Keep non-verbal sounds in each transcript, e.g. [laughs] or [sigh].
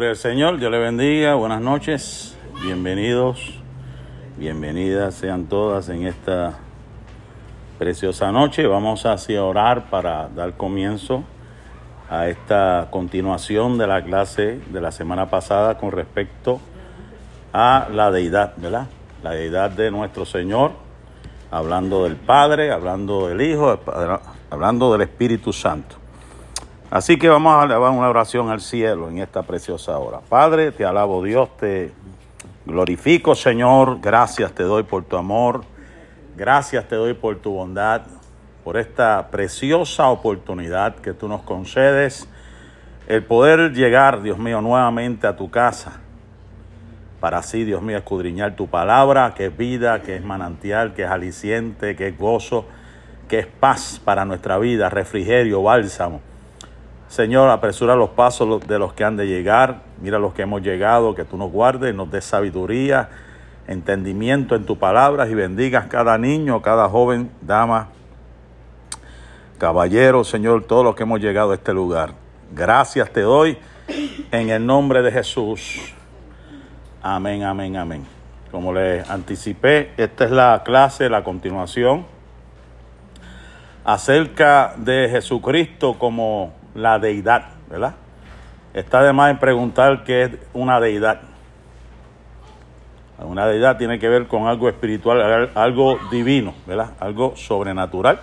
Gloria Señor, Dios le bendiga, buenas noches, bienvenidos, bienvenidas sean todas en esta preciosa noche. Vamos así a orar para dar comienzo a esta continuación de la clase de la semana pasada con respecto a la deidad, ¿verdad? La deidad de nuestro Señor, hablando del Padre, hablando del Hijo, hablando del Espíritu Santo. Así que vamos a elevar una oración al cielo en esta preciosa hora. Padre, te alabo Dios, te glorifico Señor, gracias te doy por tu amor, gracias te doy por tu bondad, por esta preciosa oportunidad que tú nos concedes, el poder llegar, Dios mío, nuevamente a tu casa, para así, Dios mío, escudriñar tu palabra, que es vida, que es manantial, que es aliciente, que es gozo, que es paz para nuestra vida, refrigerio, bálsamo. Señor, apresura los pasos de los que han de llegar. Mira los que hemos llegado, que tú nos guardes, nos des sabiduría, entendimiento en tu palabra y bendigas cada niño, cada joven, dama, caballero, Señor, todos los que hemos llegado a este lugar. Gracias te doy en el nombre de Jesús. Amén, amén, amén. Como les anticipé, esta es la clase, la continuación acerca de Jesucristo como la deidad, ¿verdad? Está de más en preguntar qué es una deidad. Una deidad tiene que ver con algo espiritual, algo divino, ¿verdad? Algo sobrenatural.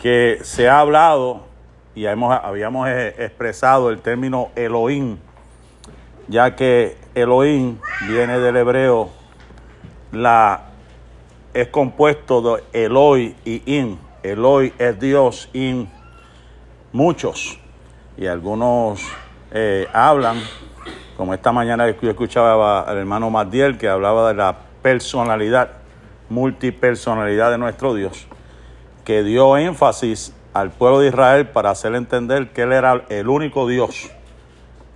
Que se ha hablado y hemos, habíamos expresado el término Elohim, ya que Elohim viene del hebreo, la, es compuesto de Eloi y In. Eloi es Dios, In muchos, y algunos eh, hablan, como esta mañana yo escuchaba al hermano Madiel que hablaba de la personalidad, multipersonalidad de nuestro Dios, que dio énfasis al pueblo de Israel para hacer entender que Él era el único Dios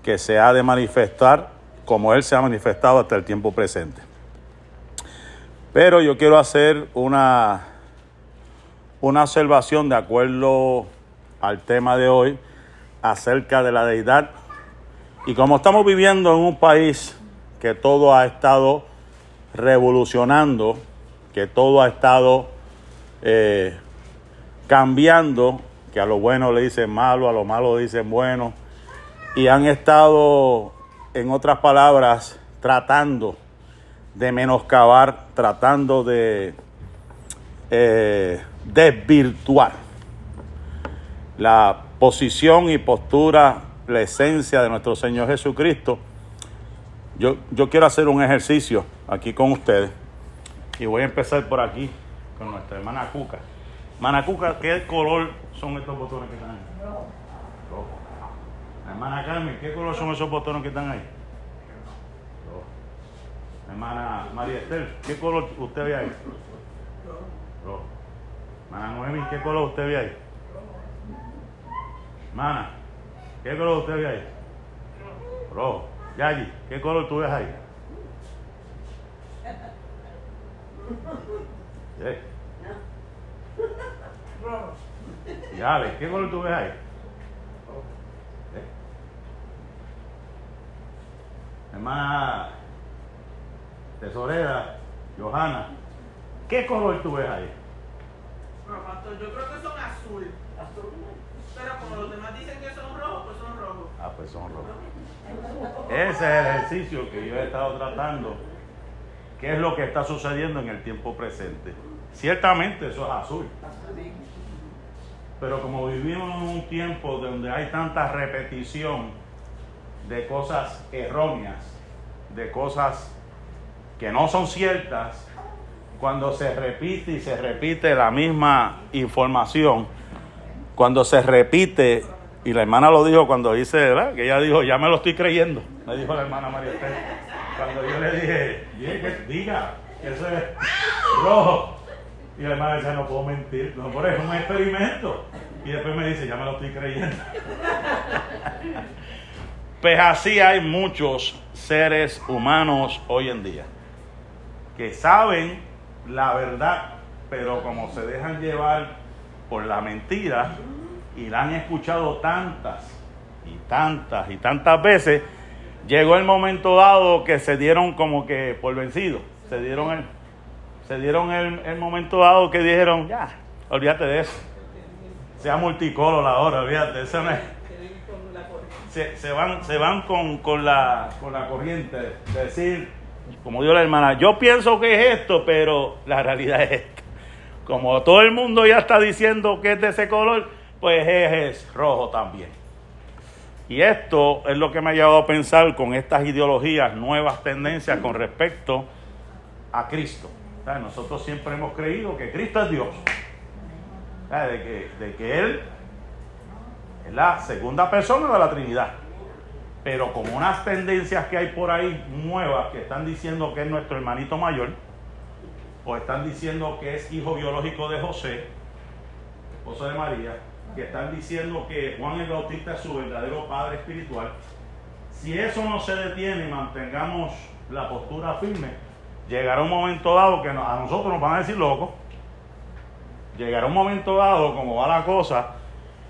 que se ha de manifestar como Él se ha manifestado hasta el tiempo presente. Pero yo quiero hacer una, una observación de acuerdo al tema de hoy acerca de la deidad. Y como estamos viviendo en un país que todo ha estado revolucionando, que todo ha estado eh, cambiando, que a lo bueno le dicen malo, a lo malo le dicen bueno, y han estado, en otras palabras, tratando de menoscabar, tratando de eh, desvirtuar la posición y postura, la esencia de nuestro Señor Jesucristo, yo, yo quiero hacer un ejercicio aquí con ustedes y voy a empezar por aquí con nuestra hermana Cuca. Hermana Cuca, ¿qué color son estos botones que están ahí? Rojo. Hermana Carmen, ¿qué color son esos botones que están ahí? Hermana María Estel, ¿qué color usted ve ahí? Rojo. Hermana Noemi, ¿qué color usted ve ahí? Mana, ¿qué color usted ve ahí? Rojo. Yayi, ¿qué color tú ves ahí? [laughs] Rojo. Ale, ¿qué color tú ves ahí? ¿Sí? Hermana tesorera, Johanna, ¿qué color tú ves ahí? No, pastor, yo creo que son azul. Azul. Pero como los demás dicen que son rojos, pues son rojos. Ah, pues son rojos. Ese ejercicio que yo he estado tratando. ¿Qué es lo que está sucediendo en el tiempo presente? Ciertamente eso es azul. Pero como vivimos en un tiempo donde hay tanta repetición de cosas erróneas, de cosas que no son ciertas, cuando se repite y se repite la misma información, cuando se repite, y la hermana lo dijo cuando dice, ¿verdad? Que ella dijo, ya me lo estoy creyendo, me dijo la hermana María Esther. Cuando yo le dije, diga, que eso es rojo. Y la hermana decía, no puedo mentir, no, por eso es un experimento. Y después me dice, ya me lo estoy creyendo. [laughs] Pues así hay muchos seres humanos hoy en día que saben la verdad, pero como se dejan llevar por la mentira y la han escuchado tantas y tantas y tantas veces llegó el momento dado que se dieron como que por vencido. Se dieron el, se dieron el, el momento dado que dijeron, ya, olvídate de eso. Sea multicolor ahora, olvídate, eso no. Se, se van, se van con, con, la, con la corriente, de decir, como dijo la hermana, yo pienso que es esto, pero la realidad es esta. Como todo el mundo ya está diciendo que es de ese color, pues es, rojo también. Y esto es lo que me ha llevado a pensar con estas ideologías, nuevas tendencias con respecto a Cristo. Nosotros siempre hemos creído que Cristo es Dios. De que Él es la segunda persona de la Trinidad. Pero con unas tendencias que hay por ahí nuevas que están diciendo que es nuestro hermanito mayor, o están diciendo que es hijo biológico de José, esposo de María, que están diciendo que Juan el Bautista es su verdadero padre espiritual, si eso no se detiene y mantengamos la postura firme, llegará un momento dado que a nosotros nos van a decir locos, llegará un momento dado, como va la cosa,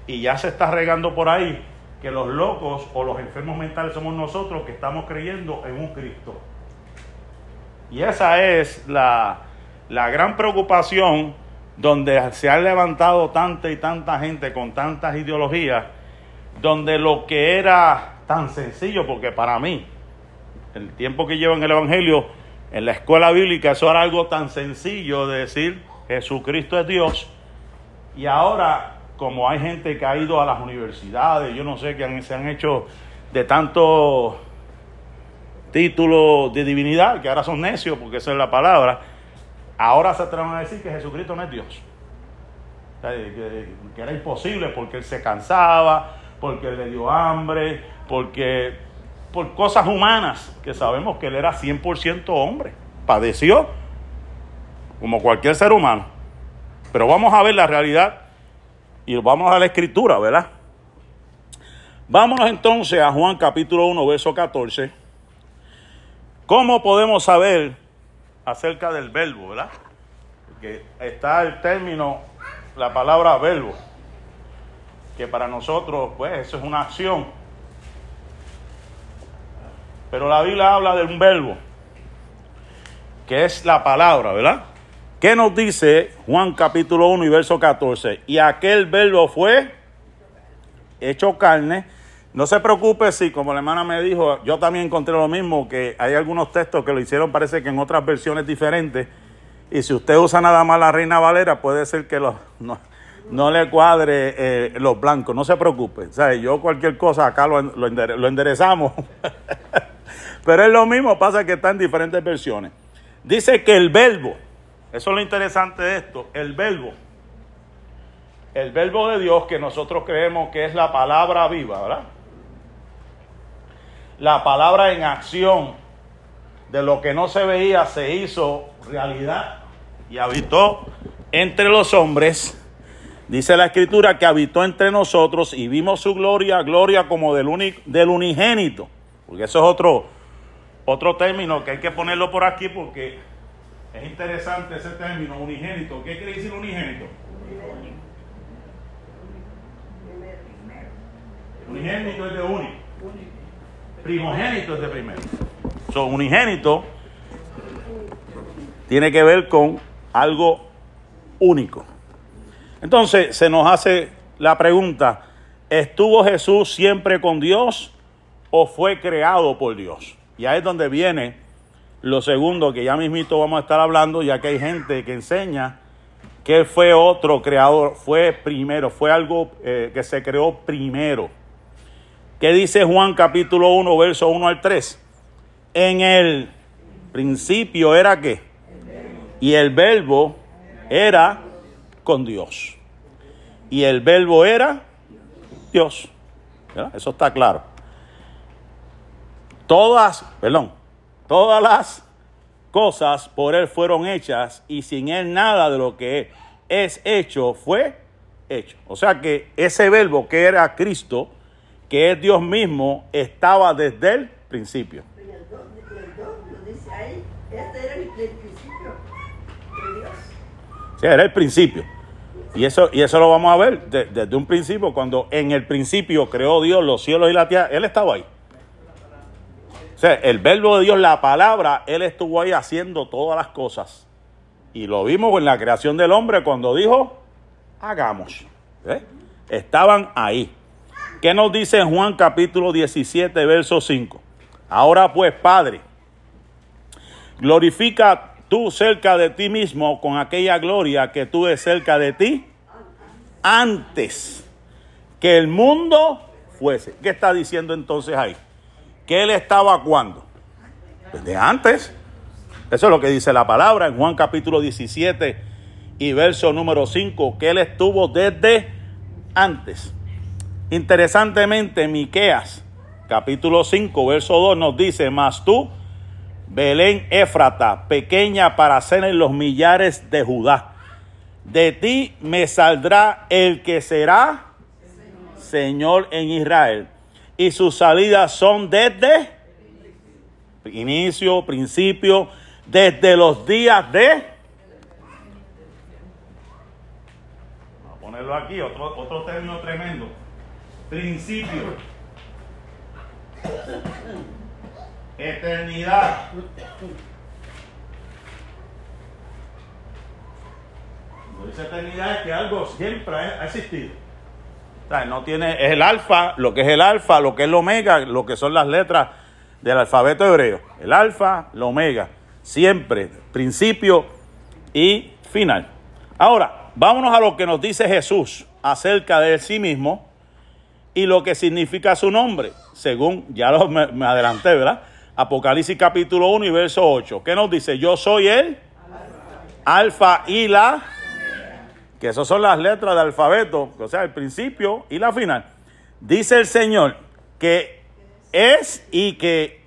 y ya se está regando por ahí, que los locos o los enfermos mentales somos nosotros que estamos creyendo en un Cristo. Y esa es la, la gran preocupación donde se ha levantado tanta y tanta gente con tantas ideologías, donde lo que era tan sencillo, porque para mí, el tiempo que llevo en el Evangelio, en la escuela bíblica, eso era algo tan sencillo de decir Jesucristo es Dios, y ahora como hay gente que ha ido a las universidades, yo no sé, que se han hecho de tantos títulos de divinidad, que ahora son necios, porque esa es la palabra, ahora se atreven a decir que Jesucristo no es Dios. que, era imposible porque él se cansaba, porque él le dio hambre, porque por cosas humanas, que sabemos que él era 100% hombre, padeció como cualquier ser humano. Pero vamos a ver la realidad y vamos a la escritura, ¿verdad? Vámonos entonces a Juan capítulo 1, verso 14. ¿Cómo podemos saber acerca del verbo, verdad? Porque está el término, la palabra verbo, que para nosotros, pues, eso es una acción. Pero la Biblia habla de un verbo, que es la palabra, ¿verdad? ¿Qué nos dice Juan capítulo 1 y verso 14? Y aquel verbo fue hecho carne. No se preocupe si, como la hermana me dijo, yo también encontré lo mismo, que hay algunos textos que lo hicieron, parece que en otras versiones diferentes. Y si usted usa nada más la Reina Valera, puede ser que no, no, le cuadre eh, los blancos. No se preocupe. O yo cualquier cosa acá lo, lo, lo enderezamos. [laughs] Pero es lo mismo, pasa que está en diferentes versiones. Dice que el verbo, eso es lo interesante de esto, el verbo. El verbo de Dios que nosotros creemos que es la palabra viva, ¿verdad? La palabra en acción de lo que no se veía se hizo realidad y habitó entre los hombres. Dice la escritura que habitó entre nosotros y vimos su gloria, gloria como del, del unigénito. Porque eso es otro, otro término que hay que ponerlo por aquí porque es interesante ese término, unigénito. ¿Qué quiere decir unigénito? Unigénito es de único. Primogénito es de primero. So, unigénito tiene que ver con algo único. Entonces se nos hace la pregunta, ¿estuvo Jesús siempre con Dios o fue creado por Dios? Y ahí es donde viene lo segundo, que ya mismito vamos a estar hablando, ya que hay gente que enseña que fue otro creador, fue primero, fue algo eh, que se creó primero. ¿Qué dice Juan capítulo 1, verso 1 al 3? En el principio era qué? Y el verbo era con Dios. Y el verbo era Dios. Eso está claro. Todas, perdón, Todas las cosas por Él fueron hechas y sin Él nada de lo que es hecho fue hecho. O sea que ese verbo que era Cristo, que es Dios mismo, estaba desde el principio. Sí, era el principio. Y eso, y eso lo vamos a ver desde un principio, cuando en el principio creó Dios los cielos y la tierra, Él estaba ahí. sea, el verbo de Dios, la palabra, Él estuvo ahí haciendo todas las cosas. Y lo vimos en la creación del hombre cuando dijo, hagamos. ¿Eh? Estaban ahí. ¿Qué nos dice Juan capítulo 17, verso 5? Ahora pues, Padre, glorifica tú cerca de ti mismo con aquella gloria que tuve cerca de ti antes que el mundo fuese. ¿Qué está diciendo entonces ahí? Que él estaba cuando? Desde antes. Eso es lo que dice la palabra en Juan capítulo 17 y verso número 5, que él estuvo desde antes. Interesantemente, Miqueas capítulo 5, verso 2 nos dice, mas tú, Belén Éfrata, pequeña para ser en los millares de Judá, de ti me saldrá el que será Señor en Israel. Y sus salidas son desde inicio, principio, desde los días de... Vamos a ponerlo aquí, otro, otro término tremendo. Principio. Eternidad. Cuando dice eternidad es que algo siempre ha existido no tiene, es el alfa, lo que es el alfa, lo que es el omega, lo que son las letras del alfabeto hebreo. El alfa, el omega, siempre, principio y final. Ahora, vámonos a lo que nos dice Jesús acerca de sí mismo y lo que significa su nombre, según ya lo, me, adelanté, ¿verdad? Apocalipsis capítulo 1 y verso 8. ¿Qué nos dice? Yo soy el alfa y la que esas son las letras del alfabeto, o sea, el principio y la final. Dice el Señor que es y que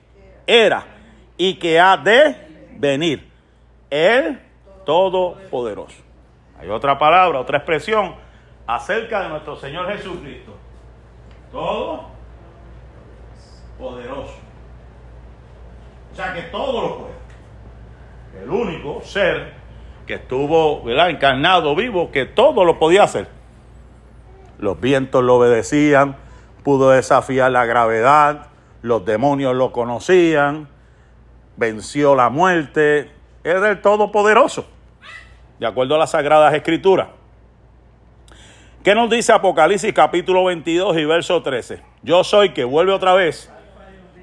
era y que ha de venir. El Todopoderoso. Hay otra palabra, otra expresión acerca de nuestro Señor Jesucristo. Todo poderoso. O sea que todo lo puede. El único ser que estuvo ¿verdad? encarnado, vivo, que todo lo podía hacer. Los vientos lo obedecían, pudo desafiar la gravedad, los demonios lo conocían, venció la muerte, era el Todopoderoso, de acuerdo a las Sagradas Escrituras. ¿Qué nos dice Apocalipsis capítulo 22 y verso 13? Yo soy, que vuelve otra vez,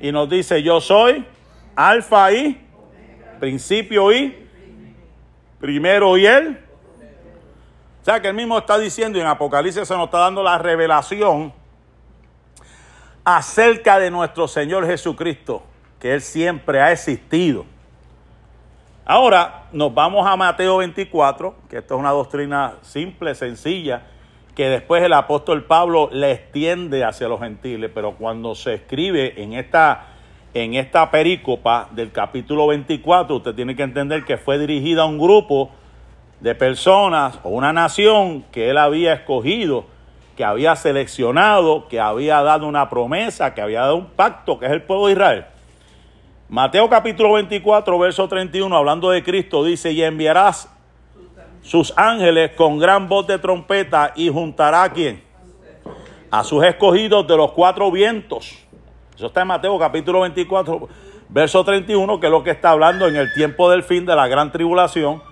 y nos dice, yo soy alfa y principio y primero y él. O sea que él mismo está diciendo y en Apocalipsis se nos está dando la revelación acerca de nuestro Señor Jesucristo, que Él siempre ha existido. Ahora nos vamos a Mateo 24, que esto es una doctrina simple, sencilla, que después el apóstol Pablo le extiende hacia los gentiles, pero cuando se escribe en esta en esta perícopa del capítulo 24, usted tiene que entender que fue dirigida a un grupo de personas o una nación que él había escogido, que había seleccionado, que había dado una promesa, que había dado un pacto, que es el pueblo de Israel. Mateo capítulo 24, verso 31, hablando de Cristo, dice, y enviarás sus ángeles con gran voz de trompeta y juntará a quién? A sus escogidos de los cuatro vientos eso está en Mateo capítulo 24, verso 31, que es lo que está hablando en el tiempo del fin de la gran tribulación.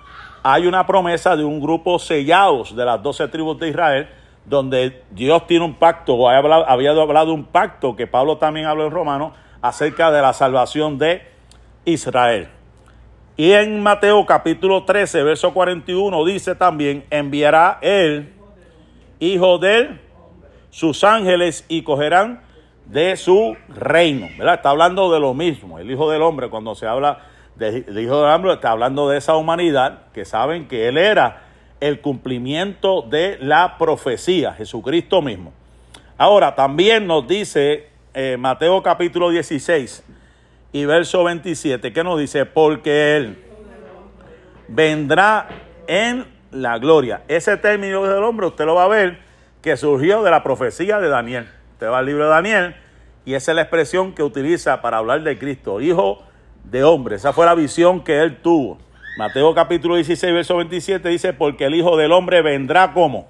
Hay una promesa de un grupo sellados de las doce tribus de Israel, donde Dios tiene un pacto, o había hablado de un pacto que Pablo también habló en Romano, acerca de la salvación de Israel. Y en Mateo capítulo 13, verso 41 dice también, enviará él, hijo de sus ángeles y cogerán de su reino. Está hablando de lo mismo. El Hijo del Hombre, cuando se habla del Hijo del Hombre, está hablando de esa humanidad que saben que Él era el cumplimiento de la profecía, Jesucristo mismo. Ahora, también nos dice eh, Mateo capítulo 16 y verso 27, que nos dice, porque Él vendrá en la gloria. Ese término del hombre usted lo va a ver que surgió de la profecía de Daniel. Usted va al libro de Daniel y esa es la expresión que utiliza para hablar de Cristo, hijo de hombre. Esa fue la visión que él tuvo. Mateo capítulo 16, verso 27 dice, porque el Hijo del Hombre vendrá como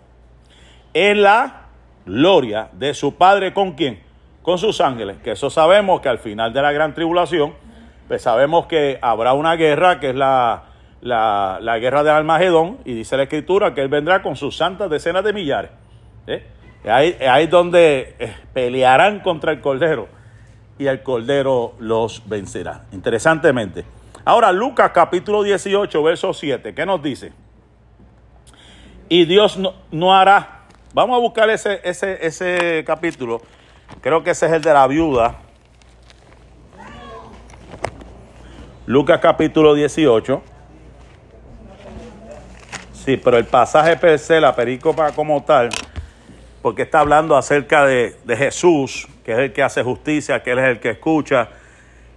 en la gloria de su Padre con quién? Con sus ángeles, que eso sabemos que al final de la gran tribulación, pues sabemos que habrá una guerra, que es la, la, guerra de Almagedón, y dice la escritura que Él vendrá con sus santas decenas de millares. ¿eh? Ahí, ahí es donde eh, pelearán contra el Cordero y el Cordero los vencerá. Interesantemente. Ahora, Lucas capítulo 18, verso 7, ¿qué nos dice? Y Dios no, no hará. Vamos a buscar ese, ese, ese capítulo. Creo que ese es el de la viuda. Lucas capítulo 18. Sí, pero el pasaje per se, la pericopa como tal, porque está hablando acerca de, Jesús, que es el que hace justicia, que Él es el que escucha.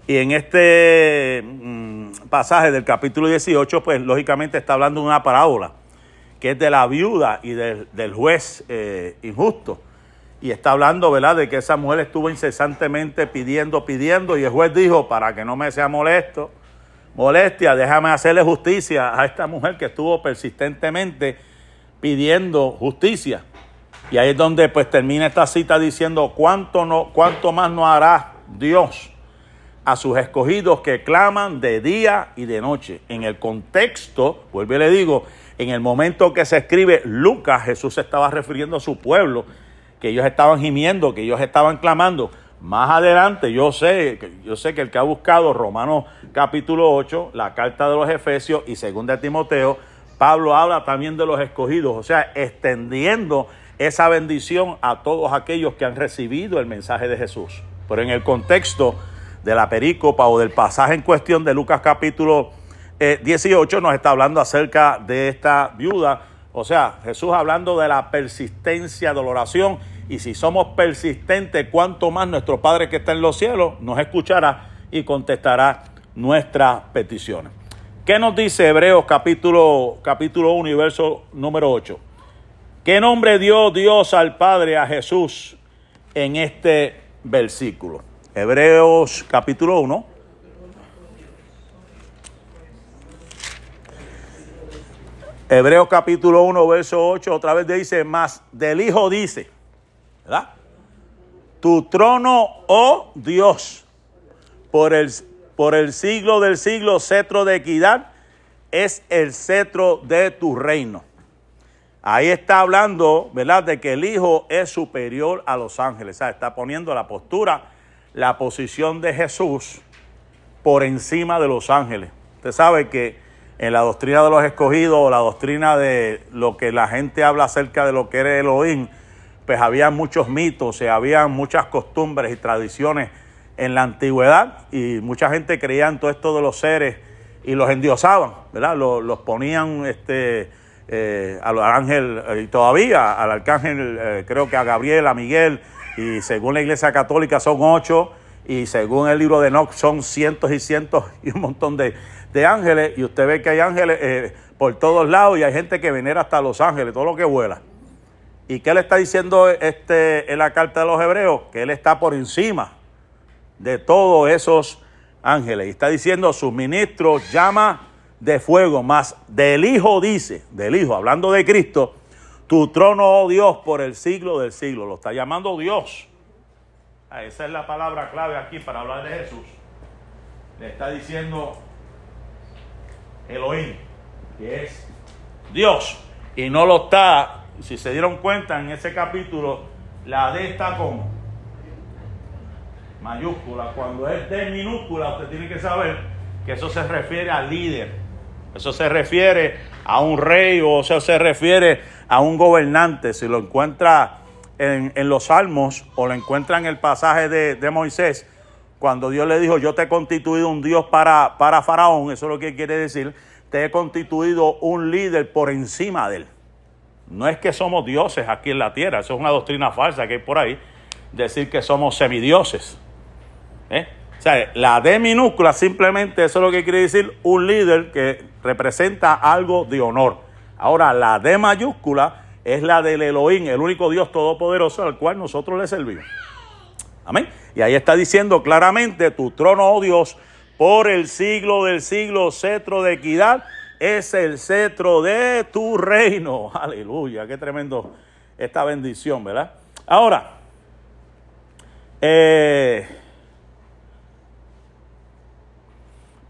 Y en este mm, pasaje del capítulo 18, pues lógicamente está hablando de una parábola, que es de la viuda y del, juez eh, injusto. Y está hablando, ¿verdad?, de que esa mujer estuvo incesantemente pidiendo, pidiendo, y el juez dijo, para que no me sea molesto, molestia, déjame hacerle justicia a esta mujer que estuvo persistentemente pidiendo justicia. Y ahí es donde pues termina esta cita diciendo cuánto no cuánto más no hará Dios a sus escogidos que claman de día y de noche. En el contexto, vuelvo y le digo, en el momento que se escribe Lucas, Jesús estaba refiriendo a su pueblo, que ellos estaban gimiendo, que ellos estaban clamando. Más adelante, yo sé, yo sé que el que ha buscado Romanos capítulo 8, la carta de los Efesios y segunda de Timoteo, Pablo habla también de los escogidos, o sea, extendiendo esa bendición a todos aquellos que han recibido el mensaje de Jesús. Pero en el contexto de la perícopa o del pasaje en cuestión de Lucas capítulo 18 eh, nos está hablando acerca de esta viuda, o sea, Jesús hablando de la persistencia de oración y si somos persistentes, cuánto más nuestro Padre que está en los cielos nos escuchará y contestará nuestras peticiones. ¿Qué nos dice Hebreos capítulo, capítulo 1 y verso número 8? ¿Qué nombre dio Dios al Padre, a Jesús, en este versículo? Hebreos capítulo 1. Hebreos capítulo 1, verso 8, otra vez dice, más del Hijo dice, ¿verdad? Tu trono, oh Dios, por el, por el siglo del siglo, cetro de equidad, es el cetro de tu reino. Ahí está hablando, ¿verdad?, de que el Hijo es superior a los ángeles. O sea, está poniendo la postura, la posición de Jesús por encima de los ángeles. Usted sabe que en la doctrina de los escogidos o la doctrina de lo que la gente habla acerca de lo que era Elohim, pues había muchos mitos, y había muchas costumbres y tradiciones en la antigüedad y mucha gente creía en todo esto de los seres y los endiosaban, ¿verdad? Los, ponían este, eh, al ángel eh, y todavía al arcángel, eh, creo que a Gabriel, a Miguel, y según la iglesia católica son ocho, y según el libro de Enoch son cientos y cientos y un montón de, de ángeles, y usted ve que hay ángeles por todos lados y hay gente que venera hasta los ángeles, todo lo que vuela. ¿Y qué le está diciendo este en la carta de los hebreos? Que él está por encima de todos esos ángeles. Y está diciendo, sus ministros llama de fuego, más del Hijo dice, del Hijo, hablando de Cristo, tu trono, oh Dios, por el siglo del siglo. Lo está llamando Dios. Ah, esa es la palabra clave aquí para hablar de Jesús. Le está diciendo Elohim, que es Dios. Y no lo está si se dieron cuenta en ese capítulo, la D está como mayúscula. Cuando es D minúscula, usted tiene que saber que eso se refiere al líder. Eso se refiere a un rey o eso se refiere a un gobernante. Si lo encuentra en, los salmos o lo encuentra en el pasaje de, de, Moisés, cuando Dios le dijo, yo te he constituido un Dios para, para Faraón, eso es lo que quiere decir, te he constituido un líder por encima de él. No es que somos dioses aquí en la tierra, eso es una doctrina falsa que hay por ahí, decir que somos semidioses. ¿Eh? O sea, la D minúscula simplemente eso es lo que quiere decir un líder que representa algo de honor. Ahora, la D mayúscula es la del Elohim, el único Dios todopoderoso al cual nosotros le servimos. Amén. Y ahí está diciendo claramente, tu trono, oh Dios, por el siglo del siglo, cetro de equidad es el cetro de tu reino. [laughs] Aleluya, qué tremendo esta bendición, ¿verdad? Ahora, Eh,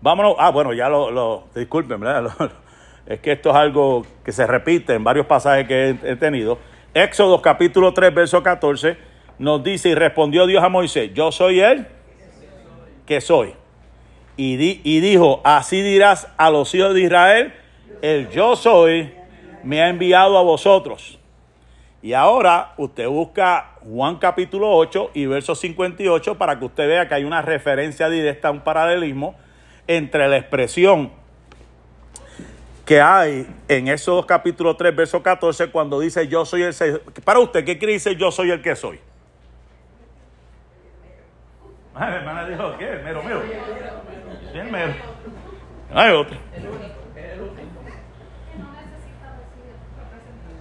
vámonos. Ah, bueno, ya lo. lo disculpen, ¿verdad? [laughs] Es que esto es algo que se repite en varios pasajes que he, he tenido. Éxodo capítulo 3, verso 14, nos dice: Y respondió Dios a Moisés: Yo soy él que soy. Y, di- y dijo: Así dirás a los hijos de Israel: El yo soy me ha enviado a vosotros. Y ahora usted busca Juan capítulo 8 y verso 58 para que usted vea que hay una referencia directa, un paralelismo entre la expresión que hay en esos capítulo 3, verso 14, cuando dice yo soy el... Para usted, ¿qué quiere decir yo soy el que soy? Ah, la hermana dijo, ¿qué? Mero, mero. No hay otro.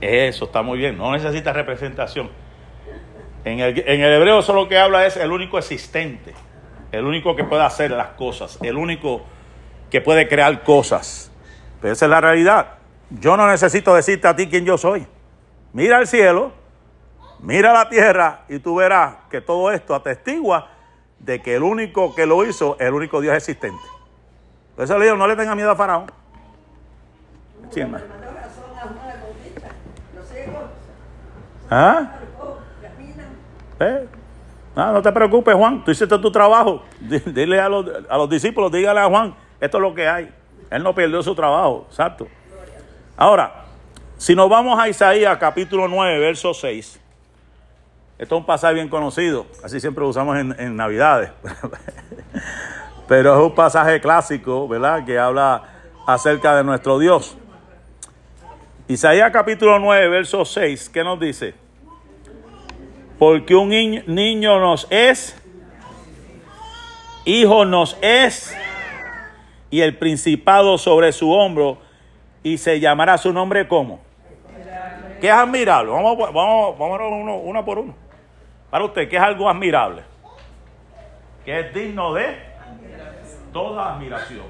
Eso está muy bien, no necesita representación. En el, en el hebreo eso lo que habla es el único existente, el único que puede hacer las cosas, el único que puede crear cosas. Pero esa es la realidad. Yo no necesito decirte a ti quién yo soy. Mira el cielo, mira la tierra y tú verás que todo esto atestigua de que el único que lo hizo es el único Dios existente. Por eso le digo, no le tenga miedo a Faraón. Ciegos ¿Ah? ¿Eh? No, no te preocupes, Juan. Tú hiciste tu trabajo. Di- Dile a los, a los discípulos, dígale a Juan, esto es lo que hay. Él no perdió su trabajo. Exacto. Ahora, si nos vamos a Isaías capítulo 9, verso 6. Esto es un pasaje bien conocido. Así siempre lo usamos en, en Navidades. [laughs] Pero es un pasaje clásico, ¿verdad? Que habla acerca de nuestro Dios. Isaías capítulo 9, verso 6, ¿qué nos dice? Porque un niño, nos es, hijo nos es, y el principado sobre su hombro, y se llamará su nombre como. ¿Qué es admirable? Vamos, vamos, vamos uno, uno por uno. Para usted, ¿qué es algo admirable? Que es digno de toda admiración.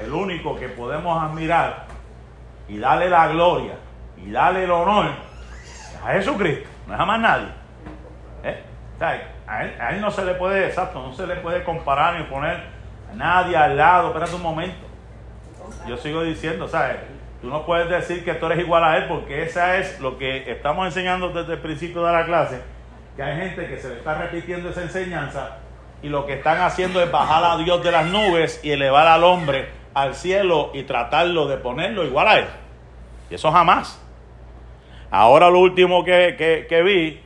El único que podemos admirar y darle la gloria y darle el honor a Jesucristo, no es a más nadie. ¿Eh? A él no se le puede, exacto, no se le puede comparar ni poner a nadie al lado. Espérate un momento. Yo sigo diciendo, ¿sabes? Tú no puedes decir que tú eres igual a él porque esa es lo que estamos enseñando desde el principio de la clase, que hay gente que se le está repitiendo esa enseñanza y lo que están haciendo es bajar a Dios de las nubes y elevar al hombre al cielo y tratarlo de ponerlo igual a él. Y eso jamás. Ahora lo último que, que- vi,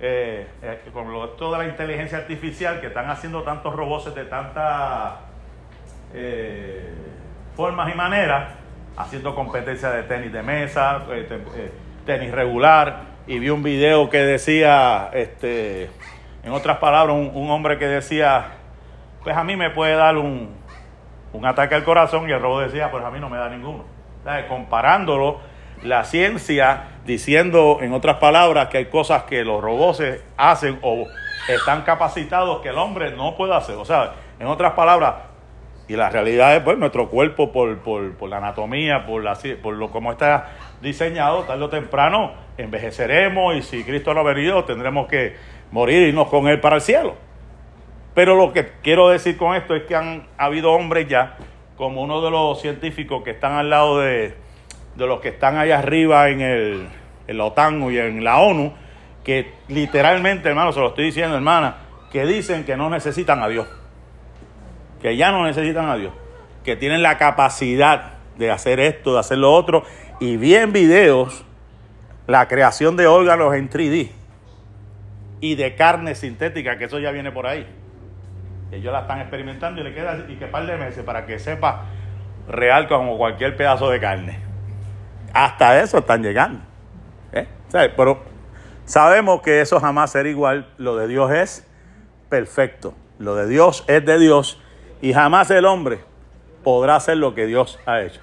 eh, eh, con lo, esto de la inteligencia artificial, que están haciendo tantos robots de tantas eh, formas y maneras, haciendo competencia de tenis de mesa, te- tenis regular, y vi un video que decía, este, en otras palabras, un, un hombre que decía, pues a mí me puede dar un, un ataque al corazón y el robot decía, pues a mí no me da ninguno. Comparándolo, la ciencia diciendo, en otras palabras, que hay cosas que los robots hacen o están capacitados que el hombre no puede hacer. O sea, en otras palabras, y la realidad es, pues, nuestro cuerpo por, por, por la anatomía, por, la, por lo como está diseñado, tarde o temprano envejeceremos y si Cristo no ha venido tendremos que morir y irnos con Él para el cielo. Pero lo que quiero decir con esto es que han habido hombres ya, como uno de los científicos que están al lado de, de los que están allá arriba en, el, en la OTAN y en la ONU, que literalmente, hermano, se lo estoy diciendo, hermana, que dicen que no necesitan a Dios, que ya no necesitan a Dios, que tienen la capacidad de hacer esto, de hacer lo otro, y vi en videos la creación de órganos en 3D y de carne sintética, que eso ya viene por ahí. Ellos la están experimentando y le queda y que par de meses para que sepa real como cualquier pedazo de carne. Hasta eso están llegando. ¿eh? ¿Sabes? Pero sabemos que eso jamás será igual. Lo de Dios es perfecto. Lo de Dios es de Dios y jamás el hombre podrá hacer lo que Dios ha hecho.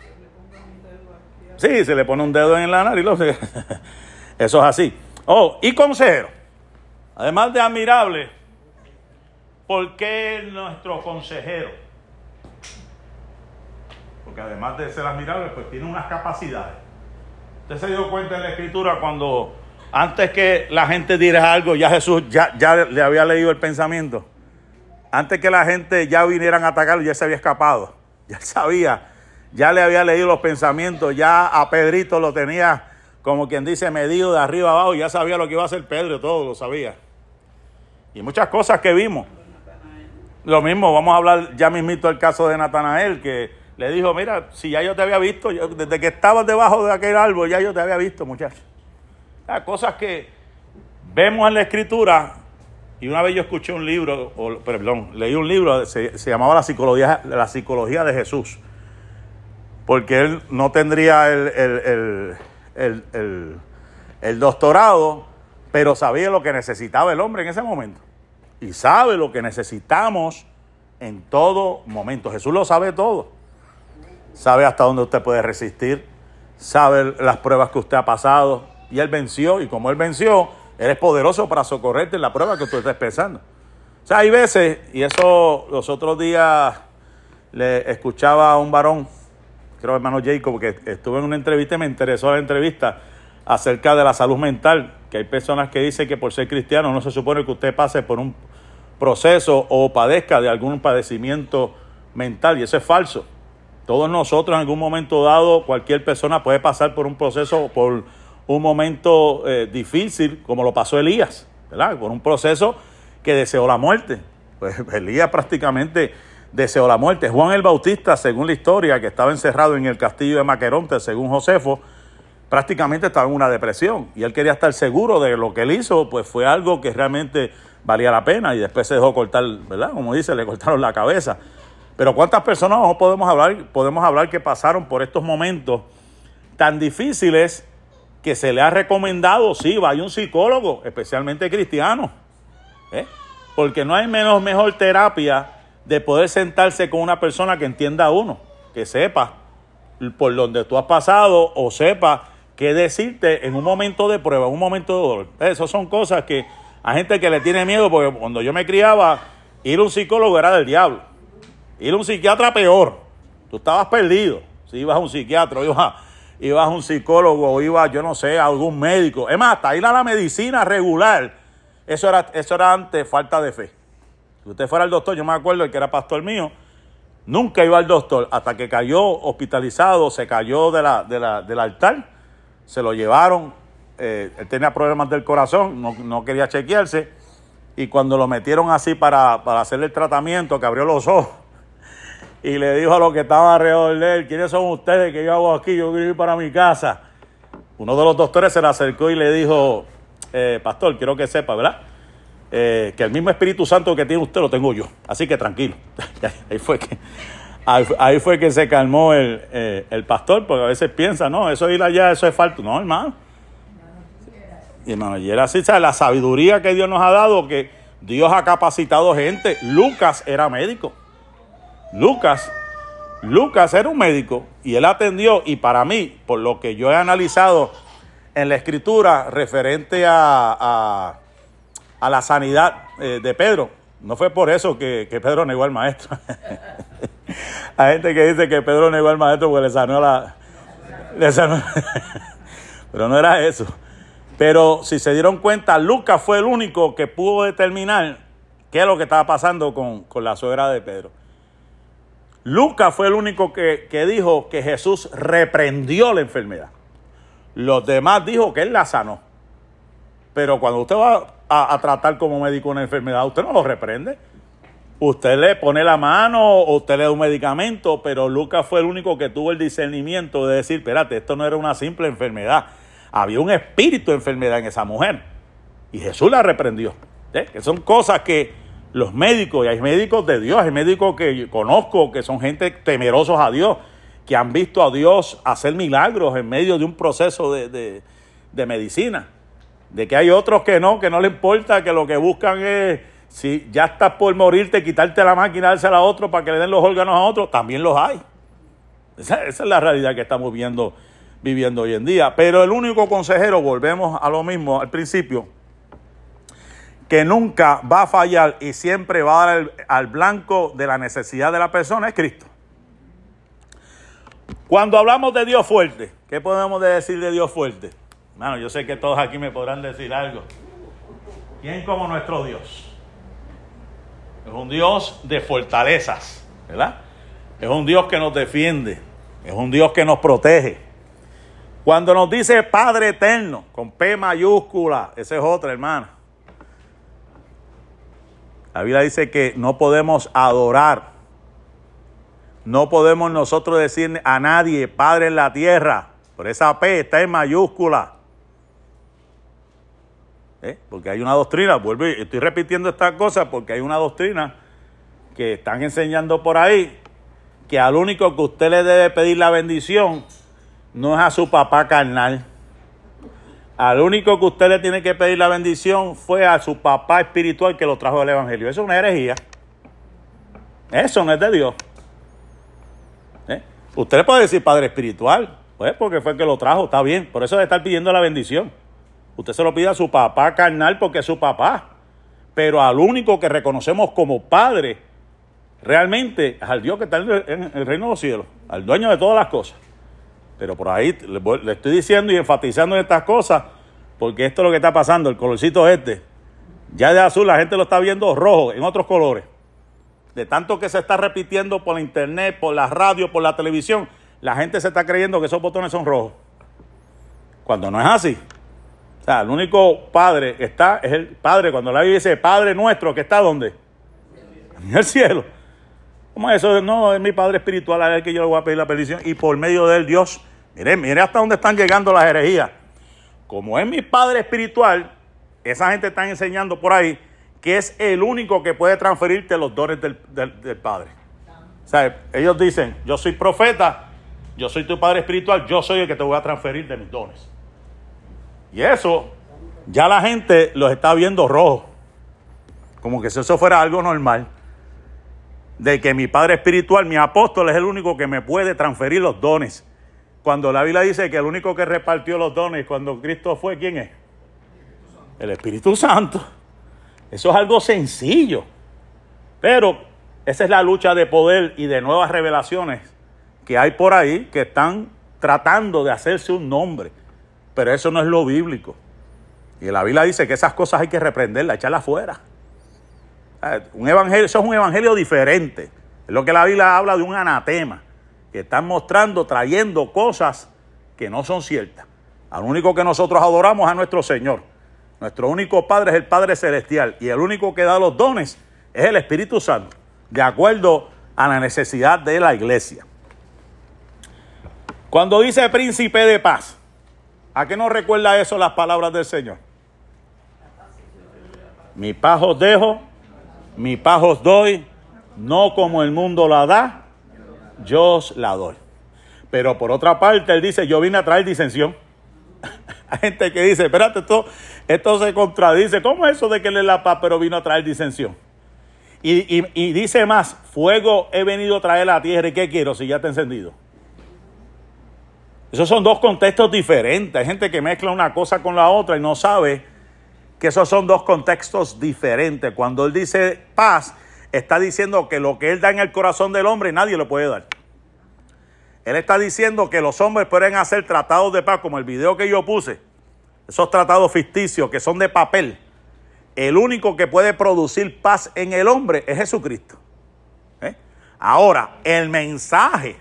Sí, se le pone un dedo en la nariz. [laughs] Eso es así. Oh, y consejero. Además de admirable, ¿por qué nuestro consejero? Porque además de ser admirable, pues tiene unas capacidades. Usted se dio cuenta en la escritura cuando Antes que la gente diera algo, ya Jesús ya, ya le había leído el pensamiento. Antes que la gente ya vinieran a atacarlo, ya se había escapado. [laughs] Ya sabía, ya le había leído los pensamientos, ya a Pedrito lo tenía, como quien dice, medido de arriba abajo, ya sabía lo que iba a hacer Pedro, todo lo sabía. Y muchas cosas que vimos. Lo mismo, vamos a hablar ya mismito del caso de Natanael, que le dijo, mira, si ya yo te había visto, desde que estabas debajo de aquel árbol, ya yo te había visto, muchacho. Ah, cosas que vemos en la escritura, y una vez yo escuché un libro, o, perdón, leí un libro, se, se llamaba la psicología, la psicología de Jesús, porque él no tendría el, el- el- el- doctorado, pero sabía lo que necesitaba el hombre en ese momento. Y sabe lo que necesitamos en todo momento. Jesús lo sabe todo. Sabe hasta dónde usted puede resistir, sabe las pruebas que usted ha pasado, y él venció, y como él venció, él es poderoso para socorrerte en la prueba que usted está empezando. O sea, hay veces, y eso los otros días le escuchaba a un varón, creo hermano Jacob, que estuve en una entrevista y me interesó la entrevista acerca de la salud mental, que hay personas que dicen que por ser cristiano no se supone que usted pase por un proceso o padezca de algún padecimiento mental, y eso es falso. Todos nosotros en algún momento dado, cualquier persona puede pasar por un proceso, por un momento eh, difícil, como lo pasó Elías, ¿verdad? Por un proceso que deseó la muerte. Pues [laughs] Elías prácticamente deseó la muerte. Juan el Bautista, según la historia, que estaba encerrado en el castillo de Maqueronte, según Josefo, prácticamente estaba en una depresión y él quería estar seguro de lo que él hizo, pues fue algo que realmente valía la pena y después se dejó cortar, ¿verdad? Como dice, le cortaron la cabeza. Pero ¿cuántas personas no podemos hablar, podemos hablar que pasaron por estos momentos tan difíciles que se le ha recomendado, sí, vaya un psicólogo, especialmente cristiano? ¿eh? Porque no hay menos mejor terapia de poder sentarse con una persona que entienda a uno, que sepa por donde tú has pasado o sepa qué decirte en un momento de prueba, en un momento de dolor. Esas son cosas que a gente que le tiene miedo, porque cuando yo me criaba, ir a un psicólogo era del diablo. Ir a un psiquiatra peor. Tú estabas perdido. Si ibas a un psiquiatra, ibas, ibas a un psicólogo, o ibas, yo no sé, a algún médico. Es más, hasta ir a la medicina regular, eso era, eso era antes falta de fe. Si usted fuera el doctor, yo me acuerdo el que era pastor mío, nunca iba al doctor hasta que cayó hospitalizado, se cayó de la, de la- del altar, se lo llevaron, eh, él tenía problemas del corazón, no, no quería chequearse, y cuando lo metieron así para, para hacerle el tratamiento, que abrió los ojos, y le dijo a los que estaban alrededor de él, ¿quiénes son ustedes que yo hago aquí? Yo quiero ir para mi casa. Uno de los doctores se le acercó y le dijo, eh, pastor, quiero que sepa, ¿verdad? Eh, que el mismo Espíritu Santo que tiene usted lo tengo yo. Así que tranquilo. [laughs] ahí, fue que, ahí, ahí fue que se calmó el, eh, el pastor, porque a veces piensa, no, eso ir allá, eso es falto. No, hermano. Y hermano, y era así, ¿sabes? la sabiduría que Dios nos ha dado, que Dios ha capacitado gente. Lucas era médico. Lucas, Lucas era un médico y él atendió, y para mí, por lo que yo he analizado en la escritura referente a, a, la sanidad eh, de Pedro, no fue por eso que, que Pedro negó al maestro. [laughs] Hay gente que dice que Pedro negó al maestro porque le sanó la... le sanó- [laughs] Pero no era eso. Pero si se dieron cuenta, Lucas fue el único que pudo determinar qué es lo que estaba pasando con, con la suegra de Pedro. Lucas fue el único que, que dijo que Jesús reprendió la enfermedad. Los demás dijo que él la sanó. Pero cuando usted va a, a tratar como médico una enfermedad, usted no lo reprende. Usted le pone la mano usted le da un medicamento, pero Lucas fue el único que tuvo el discernimiento de decir, espérate, esto no era una simple enfermedad. Había un espíritu de enfermedad en esa mujer. Y Jesús la reprendió. ¿eh? Que son cosas que los médicos, y hay médicos de Dios, hay médicos que conozco, que son gente temerosos a Dios, que han visto a Dios hacer milagros en medio de un proceso de, de- de medicina. De que hay otros que no, que no le importa, que lo que buscan es, si ya estás por morirte, quitarte la máquina, dársela a otro para que le den los órganos a otro, también los hay. Esa, esa es la realidad que estamos viendo, viviendo hoy en día. Pero el único consejero, volvemos a lo mismo al principio, que nunca va a fallar y siempre va a dar al blanco de la necesidad de la persona es Cristo. Cuando hablamos de Dios fuerte, ¿qué podemos decir de Dios fuerte? Hermano, yo sé que todos aquí me podrán decir algo. ¿Quién como nuestro Dios? Es un Dios de fortalezas, ¿verdad? Es un Dios que nos defiende, es un Dios que nos protege. Cuando nos dice Padre Eterno, con P mayúscula, esa es otra, hermana. La Biblia dice que no podemos adorar, no podemos nosotros decir a nadie Padre en la tierra, por esa P está en mayúscula. ¿Eh? Porque hay una doctrina, vuelvo y estoy repitiendo estas cosas porque hay una doctrina que están enseñando por ahí que al único que usted le debe pedir la bendición no es a su papá carnal. Al único que usted le tiene que pedir la bendición fue a su papá espiritual que lo trajo del Evangelio. Eso es una herejía. Eso no es de Dios. ¿Eh? Usted le puede decir padre espiritual, pues porque fue el que lo trajo, está bien. Por eso debe estar pidiendo la bendición. Usted se lo pide a su papá carnal porque es su papá. Pero al único que reconocemos como padre, realmente es al Dios que está en el reino de los cielos, al dueño de todas las cosas. Pero por ahí le, estoy diciendo y enfatizando en estas cosas, porque esto es lo que está pasando, el colorcito este. Ya de azul la gente lo está viendo rojo en otros colores. De tanto que se está repitiendo por la internet, por la radio, por la televisión, la gente se está creyendo que esos botones son rojos. Cuando no es así. O sea, el único padre que está es el padre. Cuando la Biblia dice Padre nuestro, que está dónde? En el cielo. ¿Cómo es eso? No, es mi padre espiritual, a él que yo le voy a pedir la bendición. Y por medio de él, Dios. Mire, mire hasta dónde están llegando las herejías. Como es mi padre espiritual, esa gente está enseñando por ahí que es el único que puede transferirte los dones del, del- Padre. O sea, ellos dicen, yo soy profeta, yo soy tu Padre espiritual, yo soy el que te voy a transferir de mis dones. Y eso, ya la gente los está viendo rojo. Como que si eso fuera algo normal. De que mi Padre espiritual, mi apóstol, es el único que me puede transferir los dones. Cuando la Biblia dice que el único que repartió los dones cuando Cristo fue, ¿quién es? El Espíritu Santo. Eso es algo sencillo. Pero esa es la lucha de poder y de nuevas revelaciones que hay por ahí que están tratando de hacerse un nombre. Pero eso no es lo bíblico. Y la Biblia dice que esas cosas hay que reprenderlas, echarlas fuera. Ah, Un evangelio, eso es un evangelio diferente. Es lo que la Biblia habla de un anatema, que están mostrando, trayendo cosas que no son ciertas. Al único que nosotros adoramos a nuestro Señor. Nuestro único Padre es el Padre Celestial y el único que da los dones es el Espíritu Santo, de acuerdo a la necesidad de la iglesia. Cuando dice príncipe de paz, ¿a qué nos recuerda eso las palabras del Señor? Mi paz os dejo, mi paz os doy, no como el mundo la da, yo la doy. Pero por otra parte, él dice, yo vine a traer disensión. [laughs] Hay gente que dice, espérate, esto, esto se contradice. ¿Cómo es eso de que él es la paz, pero vino a traer disensión? Y, y- y dice más, fuego he venido a traer a la tierra. ¿Y qué quiero si ya está encendido? Esos son dos contextos diferentes. Hay gente que mezcla una cosa con la otra y no sabe que esos son dos contextos diferentes. Cuando él dice paz, está diciendo que lo que él da en el corazón del hombre nadie lo puede dar. Él está diciendo que los hombres pueden hacer tratados de paz, como el video que yo puse, esos tratados ficticios que son de papel. El único que puede producir paz en el hombre es Jesucristo. ¿Eh? Ahora, el mensaje,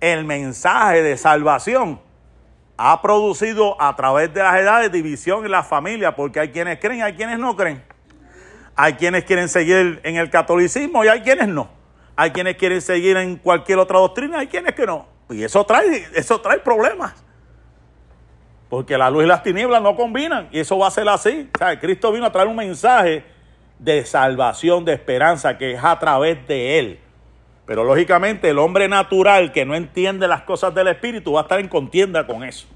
el mensaje de salvación ha producido a través de las edades división en la familia, porque hay quienes creen y hay quienes no creen. Hay quienes quieren seguir en el catolicismo y hay quienes no. Hay quienes quieren seguir en cualquier otra doctrina, hay quienes que no. Y eso trae, eso trae problemas. Porque la luz y las tinieblas no combinan. Y eso va a ser así. O sea, Cristo vino a traer un mensaje de salvación, de esperanza, que es a través de Él. Pero lógicamente el hombre natural que no entiende las cosas del Espíritu va a estar en contienda con eso.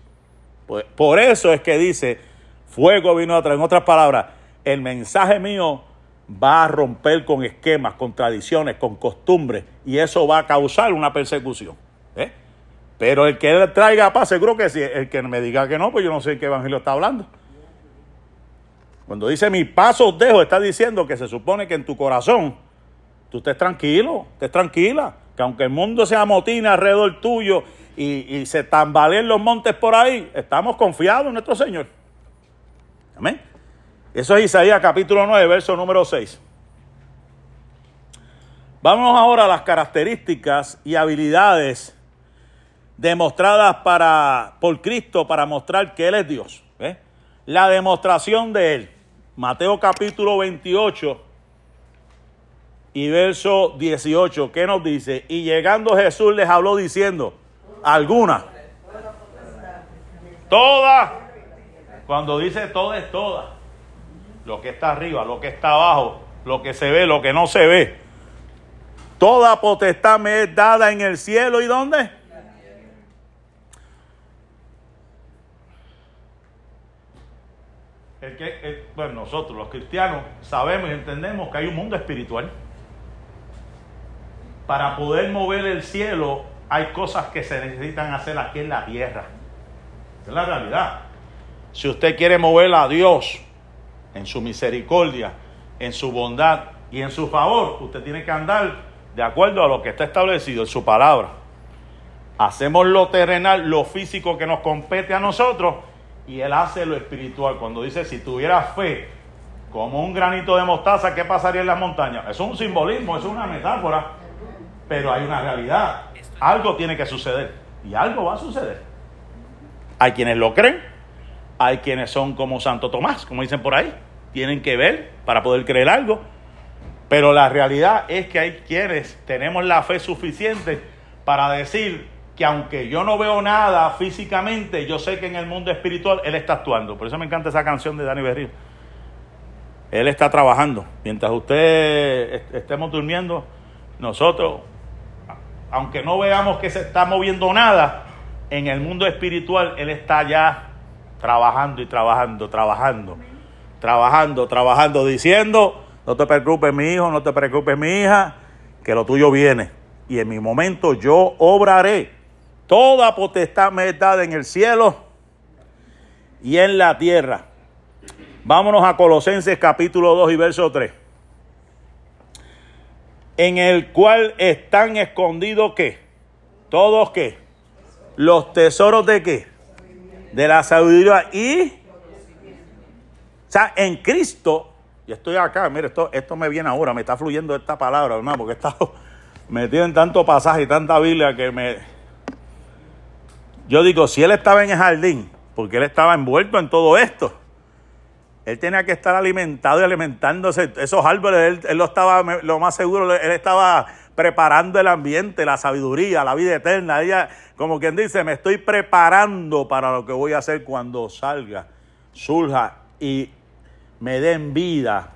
Pues, por eso es que dice, fuego vino a traer. En otras palabras, el mensaje mío va a romper con esquemas, con tradiciones, con costumbres, y eso va a causar una persecución. ¿eh? Pero el que traiga paz, seguro que sí. El que me diga que no, pues yo no sé qué evangelio está hablando. Cuando dice mi paso os dejo, está diciendo que se supone que en tu corazón tú estés tranquilo, estés tranquila. Que aunque el mundo se amotine alrededor tuyo y, y se tambaleen los montes por ahí, estamos confiados en nuestro Señor. Amén. Eso es Isaías capítulo 9, verso número 6. Vamos ahora a las características y habilidades demostradas para, por Cristo para mostrar que Él es Dios. ¿ve? La demostración de Él. Mateo capítulo 28 y verso 18. ¿Qué nos dice? Y llegando Jesús les habló diciendo, alguna. Toda. Cuando dice toda es toda. Lo que está arriba, lo que está abajo, lo que se ve, lo que no se ve. Toda potestad me es dada en el cielo y dónde? El que, bueno, nosotros los cristianos sabemos y entendemos que hay un mundo espiritual. Para poder mover el cielo hay cosas que se necesitan hacer aquí en la tierra. Esa Es la realidad. Si usted quiere mover a Dios en su misericordia, en su bondad y en su favor, usted tiene que andar de acuerdo a lo que está establecido en su palabra. Hacemos lo terrenal, lo físico que nos compete a nosotros y Él hace lo espiritual. Cuando dice, si tuviera fe como un granito de mostaza, ¿qué pasaría en las montañas? Es un simbolismo, es una metáfora, pero hay una realidad. Algo tiene que suceder y algo va a suceder. Hay quienes lo creen, hay quienes son como Santo Tomás, como dicen por ahí, tienen que ver para poder creer algo. Pero la realidad es que hay quienes tenemos la fe suficiente para decir que aunque yo no veo nada físicamente, yo sé que en el mundo espiritual Él está actuando. Por eso me encanta esa canción de Dani Berrío. Él está trabajando. Mientras usted est- estemos durmiendo, nosotros, aunque no veamos que se está moviendo nada, en el mundo espiritual Él está ya trabajando y trabajando, trabajando, trabajando, trabajando, diciendo, no te preocupes mi hijo, no te preocupes mi hija, que lo tuyo viene. Y en mi momento yo obraré. Toda potestad me es dada en el cielo y en la tierra. Vámonos a Colosenses capítulo 2 y verso 3. En el cual están escondidos qué? Todos qué? Los tesoros de qué? De la sabiduría y o sea, en Cristo, y estoy acá, mire, esto, esto me viene ahora, me está fluyendo esta palabra, hermano, porque he estado [laughs] metido en tanto pasaje y tanta Biblia que me... Yo digo, si él estaba en el jardín, porque él estaba envuelto en todo esto, él tenía que estar alimentado y alimentándose. Esos árboles, él, él lo estaba, lo más seguro, él estaba preparando el ambiente, la sabiduría, la vida eterna. Ella, como quien dice, me estoy preparando para lo que voy a hacer cuando salga, surja y me den vida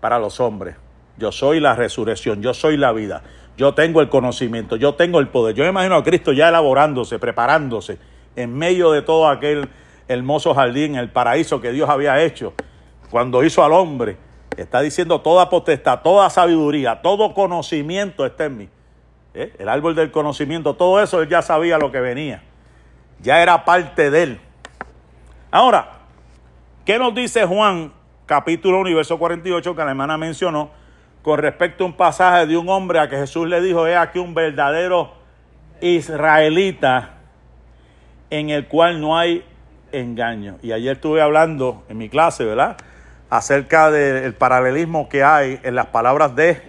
para los hombres. Yo soy la resurrección, yo soy la vida. Yo tengo el conocimiento, yo tengo el poder. Yo me imagino a Cristo ya elaborándose, preparándose en medio de todo aquel hermoso jardín, el paraíso que Dios había hecho cuando hizo al hombre. Está diciendo toda potestad, toda sabiduría, todo conocimiento está en mí. ¿Eh? El árbol del conocimiento, todo eso él ya sabía lo que venía. Ya era parte de él. Ahora, ¿Qué nos dice Juan, capítulo 1, y verso 48, que la hermana mencionó, con respecto a un pasaje de un hombre a que Jesús le dijo, he aquí un verdadero israelita en el cual no hay engaño? Y ayer estuve hablando en mi clase, ¿verdad? Acerca del paralelismo que hay en las palabras de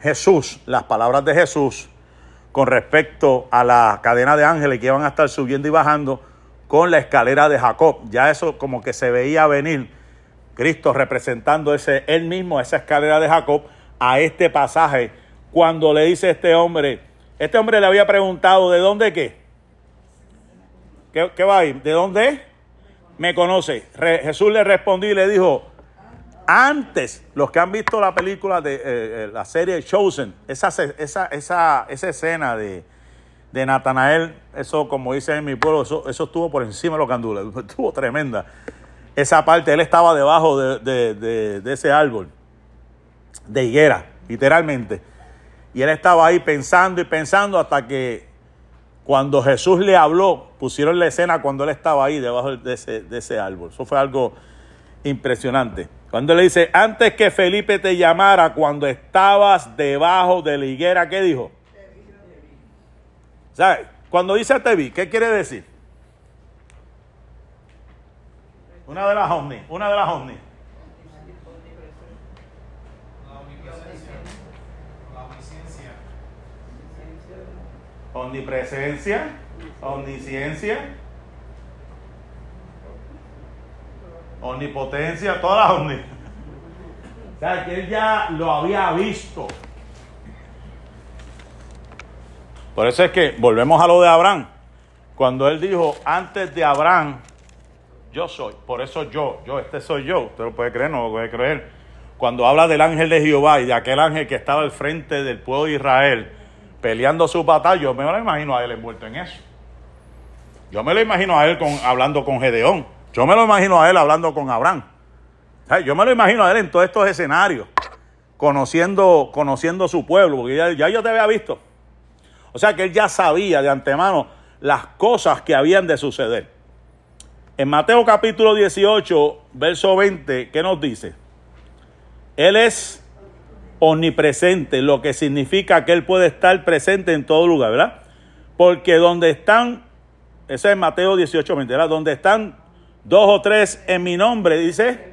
Jesús, las palabras de Jesús con respecto a la cadena de ángeles que iban a estar subiendo y bajando con la escalera de Jacob. Ya eso como que se veía venir Cristo representando ese él mismo esa escalera de Jacob a este pasaje cuando le dice este hombre, este hombre le había preguntado, ¿de dónde qué? ¿Qué, qué va a? ¿De dónde? Me conoce. Jesús le respondió y le dijo, antes, los que han visto la película de eh, eh, la serie Chosen, esa, esa, esa, esa escena de, de Natanael, eso como dicen en mi pueblo, eso, eso estuvo por encima de los candules, [laughs] estuvo tremenda. Esa parte, él estaba debajo de, de- de- de ese árbol, de higuera, literalmente. Y él estaba ahí pensando y pensando hasta que cuando Jesús le habló, pusieron la escena cuando él estaba ahí debajo de ese, árbol. Eso fue algo impresionante. Cuando le dice, antes que Felipe te llamara, cuando estabas debajo de la higuera, ¿qué dijo? ¿Sabes? Cuando dice te vi, ¿qué quiere decir? Una de las ovnis, una de las ovnis. La omnipresencia. La omnisciencia. Omnipresencia, omnisciencia, omnipotencia, todas las omni. O sea, que él ya lo había visto. Por eso es que volvemos a lo de Abraham. Cuando él dijo, antes de Abraham, yo soy. Por eso yo, yo, este soy yo. Usted lo puede creer, no lo puede creer. Cuando habla del ángel de Jehová y de aquel ángel que estaba al frente del pueblo de Israel peleando su batalla, yo me lo imagino a él envuelto en eso. Yo me lo imagino a él con, hablando con Gedeón. Yo me lo imagino a él hablando con Abraham. Yo me lo imagino a él en todos estos escenarios, conociendo, conociendo su pueblo, porque ya, ya yo te había visto. O sea que él ya sabía de antemano las cosas que habían de suceder. En Mateo capítulo 18, verso 20, ¿qué nos dice? Él es omnipresente, lo que significa que Él puede estar presente en todo lugar, ¿verdad? Porque donde están, ese es Mateo 18, 20, ¿verdad? Donde están dos o tres en mi nombre, dice.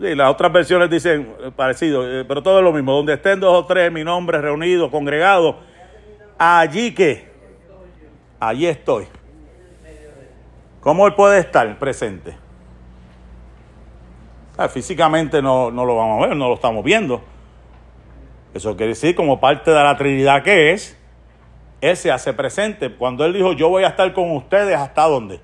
Sí, las otras versiones dicen parecido, eh, pero todo es lo mismo. Donde estén dos o tres en mi nombre reunidos, congregados, allí que, allí estoy. ¿Cómo Él puede estar presente? Ah, físicamente no, no lo vamos a ver, no lo estamos viendo. Eso quiere decir, como parte de la Trinidad que es, Él se hace presente. Cuando Él dijo, yo voy a estar con ustedes, ¿hasta dónde?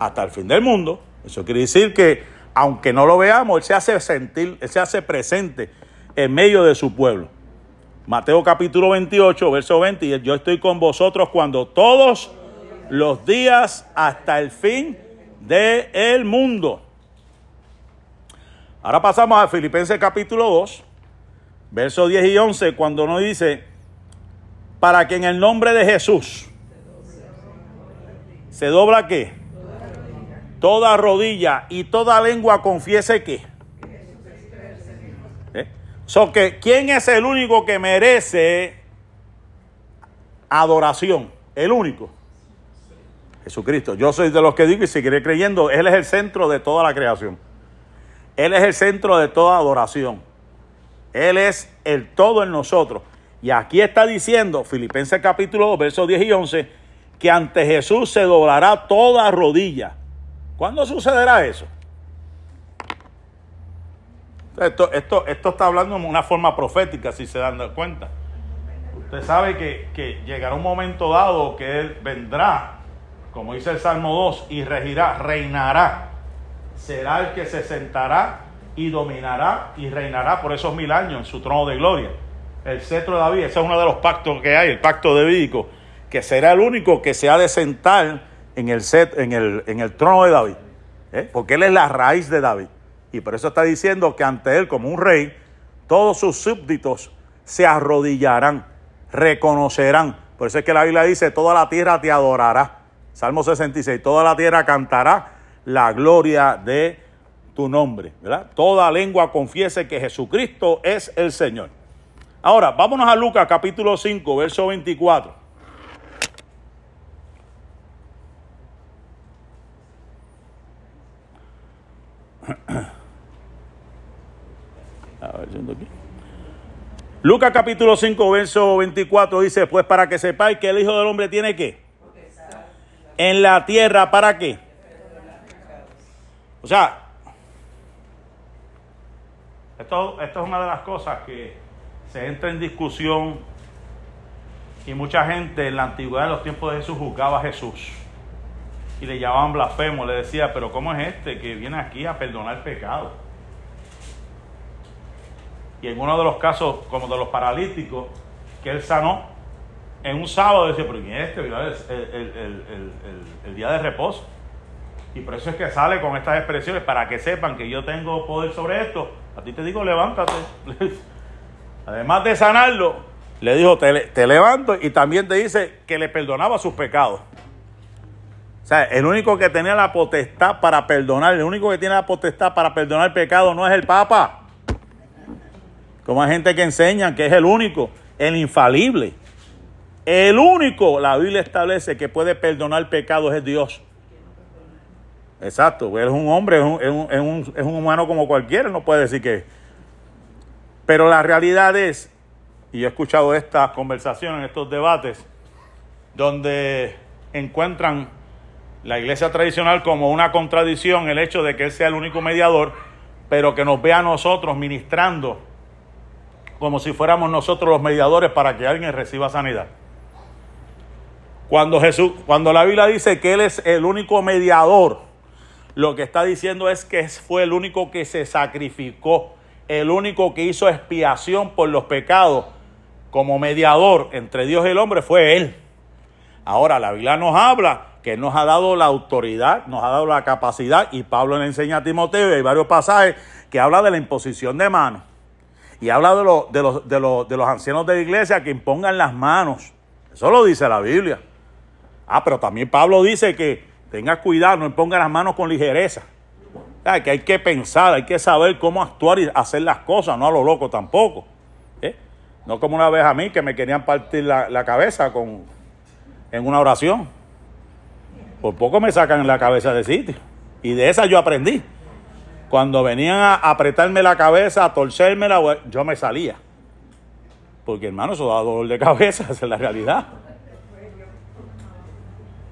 Hasta el fin del mundo. Eso quiere decir que, aunque no lo veamos, Él se hace sentir, Él se hace presente en medio de su pueblo. Mateo capítulo 28, verso 20, y yo estoy con vosotros cuando todos los días hasta el fin del mundo. Ahora pasamos a Filipenses capítulo 2, versos 10 y 11, cuando nos dice, para que en el nombre de Jesús se dobla qué? Toda rodilla y toda lengua confiese que. ¿Eh? So que, ¿quién es el único que merece adoración? El único. Jesucristo. Yo soy de los que digo y seguiré creyendo, Él es el centro de toda la creación. Él es el centro de toda adoración. Él es el todo en nosotros. Y aquí está diciendo, Filipenses capítulo 2, versos 10 y 11, que ante Jesús se doblará toda rodilla. ¿Cuándo sucederá eso? Esto, esto, esto está hablando de una forma profética, si se dan cuenta. Usted sabe que, que llegará un momento dado que Él vendrá, como dice el Salmo 2, y regirá, reinará será el que se sentará y dominará y reinará por esos mil años en su trono de gloria. El cetro de David, ese es uno de los pactos que hay, el pacto davídico, que será el único que se ha de sentar en el, set, en el, en el trono de David, ¿eh? porque él es la raíz de David. Y por eso está diciendo que ante él, como un rey, todos sus súbditos se arrodillarán, reconocerán. Por eso es que la Biblia dice, toda la tierra te adorará. Salmo 66, toda la tierra cantará la gloria de tu nombre, ¿verdad? Toda lengua confiese que Jesucristo es el Señor. Ahora, vámonos a Lucas capítulo 5, verso 24. [clears throat] A ver, yendo aquí. Lucas capítulo 5, verso 24 dice, pues para que sepáis que el Hijo del Hombre tiene que en la tierra, ¿para qué? O sea, esto, esto es una de las cosas que se entra en discusión y mucha gente en la antigüedad, en los tiempos de Jesús, juzgaba a Jesús y le llamaban blasfemo, le decía, pero ¿cómo es este que viene aquí a perdonar pecado? Y en uno de los casos, como de los paralíticos, que él sanó, en un sábado decía, pero ¿quién es este? El, el, el, el día de reposo. Y por eso es que sale con estas expresiones, para que sepan que yo tengo poder sobre esto. A ti te digo, levántate. [laughs] Además de sanarlo, le dijo, te, te, levanto y también te dice que le perdonaba sus pecados. O sea, el único que tenía la potestad para perdonar, el único que tiene la potestad para perdonar pecado no es el Papa. Como hay gente que enseña que es el único el infalible. El único, la Biblia establece que puede perdonar pecados es Dios. Exacto, él es un hombre, es un, es un- es un- es un humano como cualquiera, no puede decir que... Pero la realidad es, y he escuchado estas conversaciones, estos debates, donde encuentran la iglesia tradicional como una contradicción el hecho de que Él sea el único mediador, pero que nos vea a nosotros ministrando como si fuéramos nosotros los mediadores para que alguien reciba sanidad. Cuando Jesús, cuando la Biblia dice que Él es el único mediador, lo que está diciendo es que fue el único que se sacrificó, el único que hizo expiación por los pecados como mediador entre Dios y el hombre fue Él. Ahora, la Biblia nos habla que nos ha dado la autoridad, nos ha dado la capacidad, y Pablo le enseña a Timoteo, y hay varios pasajes que habla de la imposición de manos. Y habla de, de, los, de, los, de los ancianos de la iglesia que impongan las manos. Eso lo dice la Biblia. Ah, pero también Pablo dice que tengas cuidado, no imponga las manos con ligereza. Que hay que pensar, hay que saber cómo actuar y hacer las cosas, no a lo loco tampoco. ¿eh? No como una vez a mí que me querían partir la, la cabeza con, en una oración. Por poco me sacan la cabeza de sitio. Y de esa yo aprendí. Cuando venían a apretarme la cabeza, a torcérmela, yo me salía. Porque hermano, eso da dolor de cabeza, [laughs] esa es la realidad.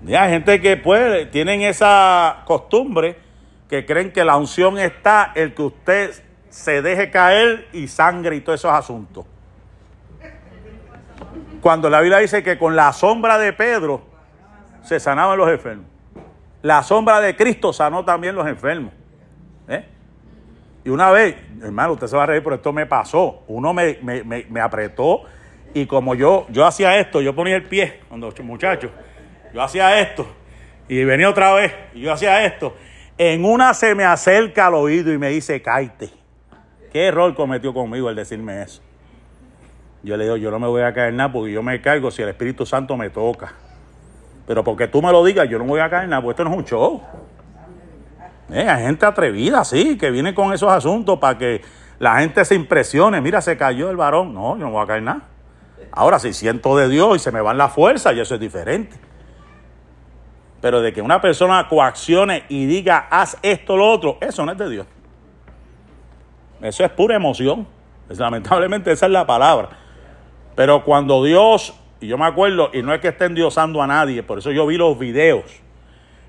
Hay gente que pues tienen esa costumbre que creen que la unción está el que usted se deje caer y sangre y todos esos asuntos. Cuando la Biblia dice que con la sombra de Pedro se sanaban los enfermos. La sombra de Cristo sanó también los enfermos. ¿eh? Y una vez, hermano, usted se va a reír, pero esto me pasó. Uno me, me- me- me apretó y como yo, yo hacía esto, yo ponía el pie, cuando muchachos, yo hacía esto y venía otra vez y yo hacía esto. En una se me acerca al oído y me dice, cállate. ¿Qué error cometió conmigo el decirme eso? Yo le digo, yo no me voy a caer nada porque yo me caigo si el Espíritu Santo me toca. Pero porque tú me lo digas, yo no voy a caer nada, porque esto no es un show. Eh, hay gente atrevida, sí, que viene con esos asuntos para que la gente se impresione. Mira, se cayó el varón. No, yo no voy a caer nada. Ahora, si siento de Dios y se me van las fuerzas, y eso es diferente. Pero de que una persona coaccione y diga, haz esto, lo otro, eso no es de Dios. Eso es pura emoción. Lamentablemente esa es la palabra. Pero cuando Dios, y yo me acuerdo, y no es que esté endiosando a nadie, por eso yo vi los videos,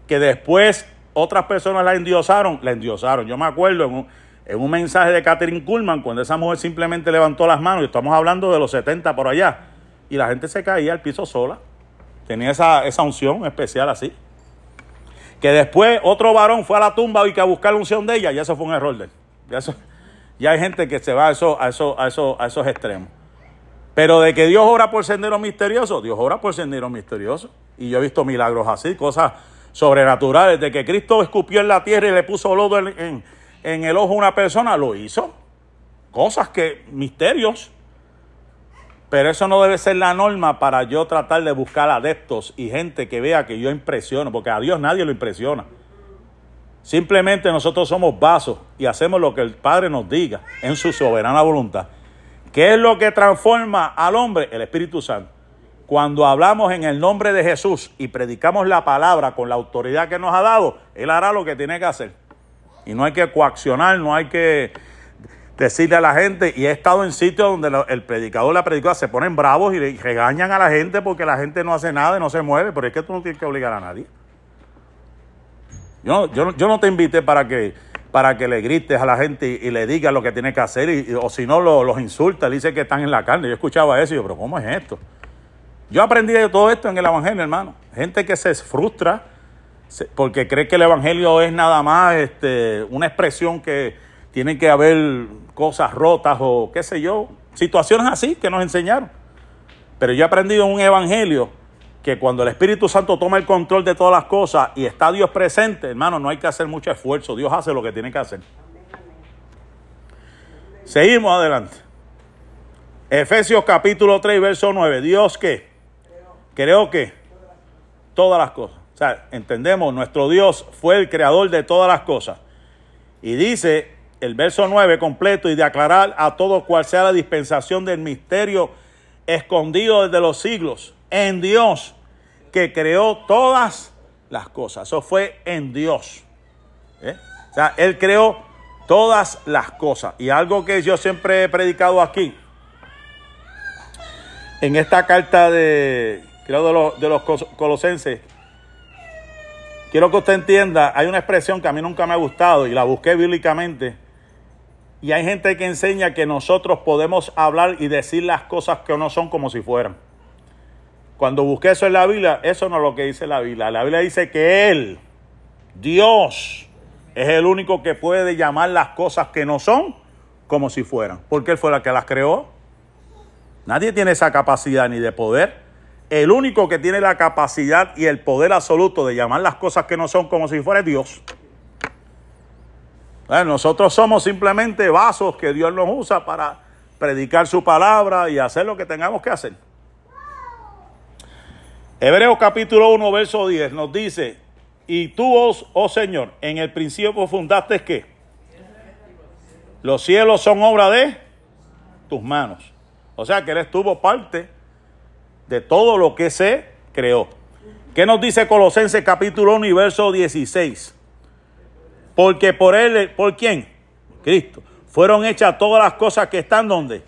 que después otras personas la endiosaron, la endiosaron. Yo me acuerdo en un, en un mensaje de Catherine Kuhlman, cuando esa mujer simplemente levantó las manos, y estamos hablando de los 70 por allá, y la gente se caía al piso sola. Tenía esa, esa unción especial así. Que después otro varón fue a la tumba y que a buscar la unción de ella, y eso fue un error de él. Ya, ya hay gente que se va a, eso, a, eso, a, eso, a esos extremos. Pero de que Dios obra por senderos misteriosos, Dios obra por senderos misteriosos. Y yo he visto milagros así, cosas sobrenaturales. De que Cristo escupió en la tierra y le puso lodo en, en- en el ojo a una persona, lo hizo. Cosas que, misterios. Pero eso no debe ser la norma para yo tratar de buscar adeptos y gente que vea que yo impresiono, porque a Dios nadie lo impresiona. Simplemente nosotros somos vasos y hacemos lo que el Padre nos diga en su soberana voluntad. ¿Qué es lo que transforma al hombre? El Espíritu Santo. Cuando hablamos en el nombre de Jesús y predicamos la palabra con la autoridad que nos ha dado, Él hará lo que tiene que hacer. Y no hay que coaccionar, no hay que decirle a la gente. Y he estado en sitios donde el predicador, la predicadora se ponen bravos y regañan a la gente porque la gente no hace nada y no se mueve. Pero es que tú no tienes que obligar a nadie. Yo, yo, yo no te invité para que, para que le grites a la gente y, le digas lo que tiene que hacer, y, o si no lo- los insulta, le dice que están en la carne. Yo escuchaba eso y yo, pero ¿cómo es esto? Yo aprendí todo esto en el Evangelio, hermano. Gente que se frustra porque cree que el Evangelio es nada más este, una expresión que tiene que haber cosas rotas o qué sé yo, situaciones así que nos enseñaron. Pero yo he aprendido en un Evangelio que cuando el Espíritu Santo toma el control de todas las cosas y está Dios presente, hermano, no hay que hacer mucho esfuerzo. Dios hace lo que tiene que hacer. Seguimos adelante. Efesios capítulo 3, verso 9. Dios que creo que todas las cosas. O sea, entendemos, nuestro Dios fue el creador de todas las cosas. Y dice el verso 9 completo, y de aclarar a todos cuál sea la dispensación del misterio escondido desde los siglos, en Dios, que creó todas las cosas. Eso fue en Dios. ¿eh? O sea, Él creó todas las cosas. Y algo que yo siempre he predicado aquí, en esta carta de, creo, de los, de los colosenses, quiero que usted entienda, hay una expresión que a mí nunca me ha gustado y la busqué bíblicamente. Y hay gente que enseña que nosotros podemos hablar y decir las cosas que no son como si fueran. Cuando busqué eso en la Biblia, eso no es lo que dice la Biblia. La Biblia dice que Él, Dios, es el único que puede llamar las cosas que no son como si fueran. Porque Él fue la que las creó. Nadie tiene esa capacidad ni de poder. El único que tiene la capacidad y el poder absoluto de llamar las cosas que no son como si fuera es Dios. Bueno, nosotros somos simplemente vasos que Dios nos usa para predicar su palabra y hacer lo que tengamos que hacer. Hebreos capítulo 1, verso 10 nos dice, y tú, oh, Señor, en el principio fundaste qué? Los cielos son obra de tus manos. O sea que Él estuvo parte de todo lo que se creó. ¿Qué nos dice Colosenses capítulo 1 y verso 16? Porque por Él, ¿por quién? Cristo. Fueron hechas todas las cosas que están donde?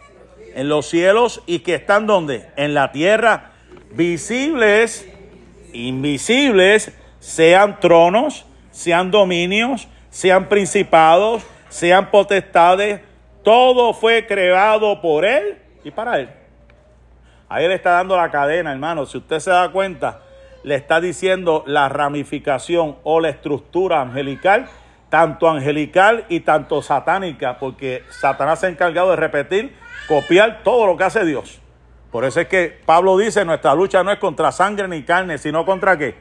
En los cielos y que están donde? En la tierra, visibles, invisibles, sean tronos, sean dominios, sean principados, sean potestades. Todo fue creado por Él y para Él. Ahí le está dando la cadena, hermano. Si usted se da cuenta, le está diciendo la ramificación o la estructura angelical, tanto angelical y tanto satánica, porque Satanás se ha encargado de repetir, copiar todo lo que hace Dios. Por eso es que Pablo dice, nuestra lucha no es contra sangre ni carne, sino contra qué?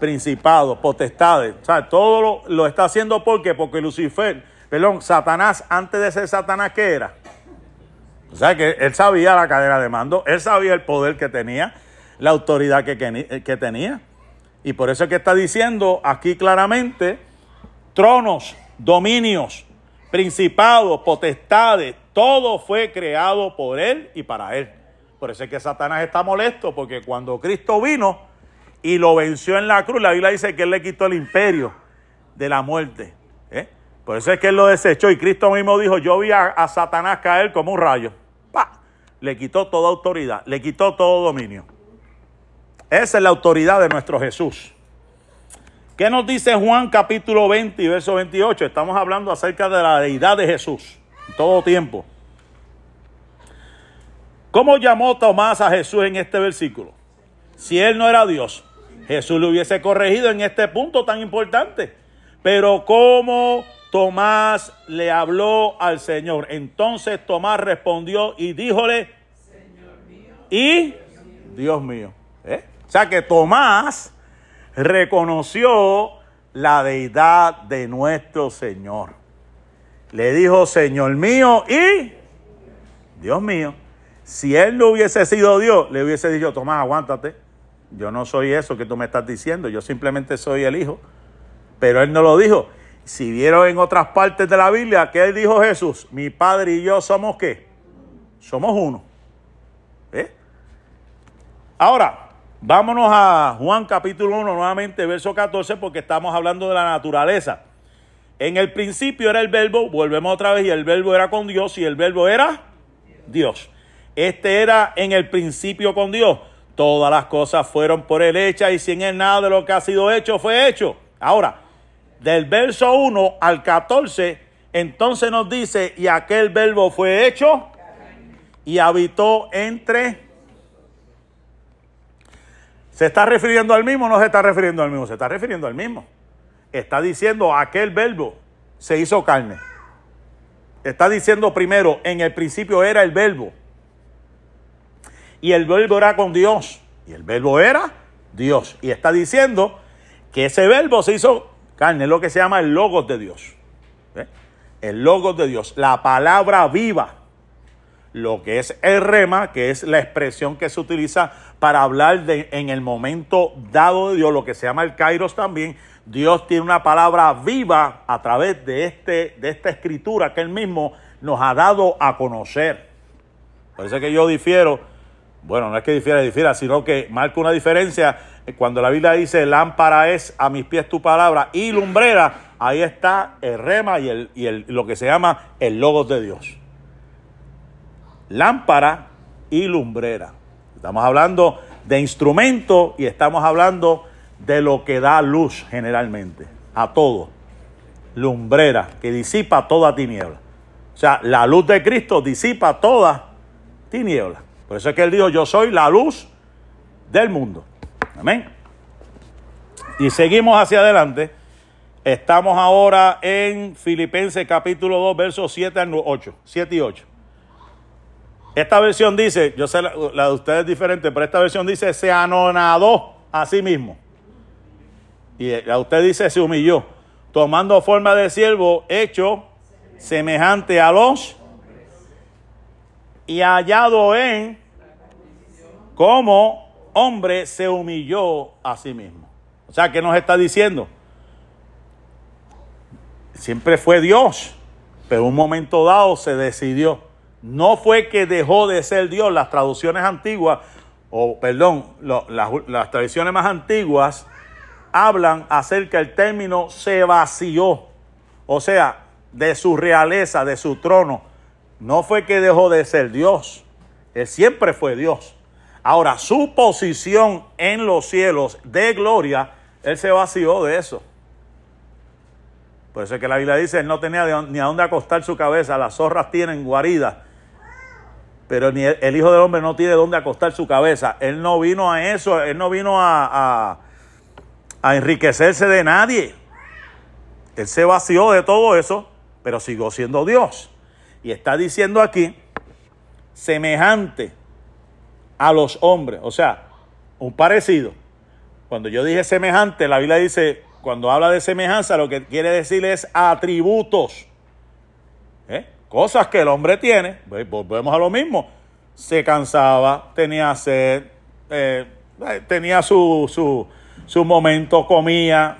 Principados, potestades. O sea, todo lo, lo está haciendo porque, porque Lucifer, perdón, Satanás, antes de ser Satanás, ¿qué era? O sea que él sabía la cadena de mando, él sabía el poder que tenía, la autoridad que, que, que tenía. Y por eso es que está diciendo aquí claramente, tronos, dominios, principados, potestades, todo fue creado por él y para él. Por eso es que Satanás está molesto, porque cuando Cristo vino y lo venció en la cruz, la Biblia dice que él le quitó el imperio de la muerte. ¿eh? Por eso es que él lo desechó y Cristo mismo dijo, yo vi a, a Satanás caer como un rayo. ¡Pah! Le quitó toda autoridad, le quitó todo dominio. Esa es la autoridad de nuestro Jesús. ¿Qué nos dice Juan capítulo 20 y verso 28? Estamos hablando acerca de la deidad de Jesús, todo tiempo. ¿Cómo llamó Tomás a Jesús en este versículo? Si él no era Dios, Jesús le hubiese corregido en este punto tan importante. Pero ¿cómo Tomás le habló al Señor? Entonces Tomás respondió y díjole, y Dios mío. ¿Eh? O sea que Tomás reconoció la deidad de nuestro Señor. Le dijo, Señor mío y Dios mío. Si él no hubiese sido Dios, le hubiese dicho, Tomás, aguántate. Yo no soy eso que tú me estás diciendo, yo simplemente soy el Hijo. Pero él no lo dijo. Si vieron en otras partes de la Biblia, ¿qué dijo Jesús? Mi Padre y yo somos qué? Somos uno. ¿Eh? Ahora, vámonos a Juan capítulo 1 nuevamente, verso 14, porque estamos hablando de la naturaleza. En el principio era el verbo, volvemos otra vez, y el verbo era con Dios, y el verbo era Dios. Este era en el principio con Dios. Todas las cosas fueron por él hechas, y sin él nada de lo que ha sido hecho fue hecho. Ahora, del verso 1 al 14, entonces nos dice, y aquel verbo fue hecho y habitó entre... ¿Se está refiriendo al mismo o no se está refiriendo al mismo? Se está refiriendo al mismo. Está diciendo aquel verbo se hizo carne. Está diciendo primero, en el principio era el verbo. Y el verbo era con Dios. Y el verbo era Dios. Y está diciendo que ese verbo se hizo carne, es lo que se llama el logos de Dios. El logos de Dios, la palabra viva. Lo que es el rema, que es la expresión que se utiliza para hablar de, en el momento dado de Dios, lo que se llama el kairos también. Dios tiene una palabra viva a través de, este, de esta escritura que Él mismo nos ha dado a conocer. Por eso es que yo difiero Bueno, no es que difiera, difiera, sino que marca una diferencia. Cuando la Biblia dice lámpara es a mis pies tu palabra y lumbrera, ahí está el rema y, el, y el- lo que se llama el logos de Dios. Lámpara y lumbrera. Estamos hablando de instrumento y estamos hablando de lo que da luz generalmente a todo. Lumbrera que disipa toda tiniebla. O sea, la luz de Cristo disipa toda tiniebla. Por eso es que él dijo, yo soy la luz del mundo. Amén. Y seguimos hacia adelante. Estamos ahora en Filipenses capítulo 2, versos 7 al 8. 7 y 8. Esta versión dice, yo sé la, de ustedes es diferente, pero esta versión dice, se anonadó a sí mismo. Y la de usted dice, se humilló, tomando forma de siervo, hecho semejante a los y hallado en como hombre se humilló a sí mismo. O sea, ¿qué nos está diciendo? Siempre fue Dios, pero un momento dado se decidió. No fue que dejó de ser Dios. Las traducciones antiguas, o perdón, las, tradiciones más antiguas hablan acerca del término se vació. O sea, de su realeza, de su trono. No fue que dejó de ser Dios. Él siempre fue Dios. Ahora, su posición en los cielos de gloria, Él se vació de eso. Por eso es que la Biblia dice, Él no tenía ni a dónde acostar su cabeza, las zorras tienen guarida, pero el, Hijo del Hombre no tiene dónde acostar su cabeza. Él no vino a eso, Él no vino a, a, a enriquecerse de nadie. Él se vació de todo eso, pero siguió siendo Dios. Y está diciendo aquí, semejante a los hombres, o sea, un parecido. Cuando yo dije semejante, la Biblia dice, cuando habla de semejanza, lo que quiere decir es atributos. ¿Eh? Cosas que el hombre tiene, Ve- volvemos a lo mismo. Se cansaba, tenía sed, eh, eh, tenía su, su, su momento, comía,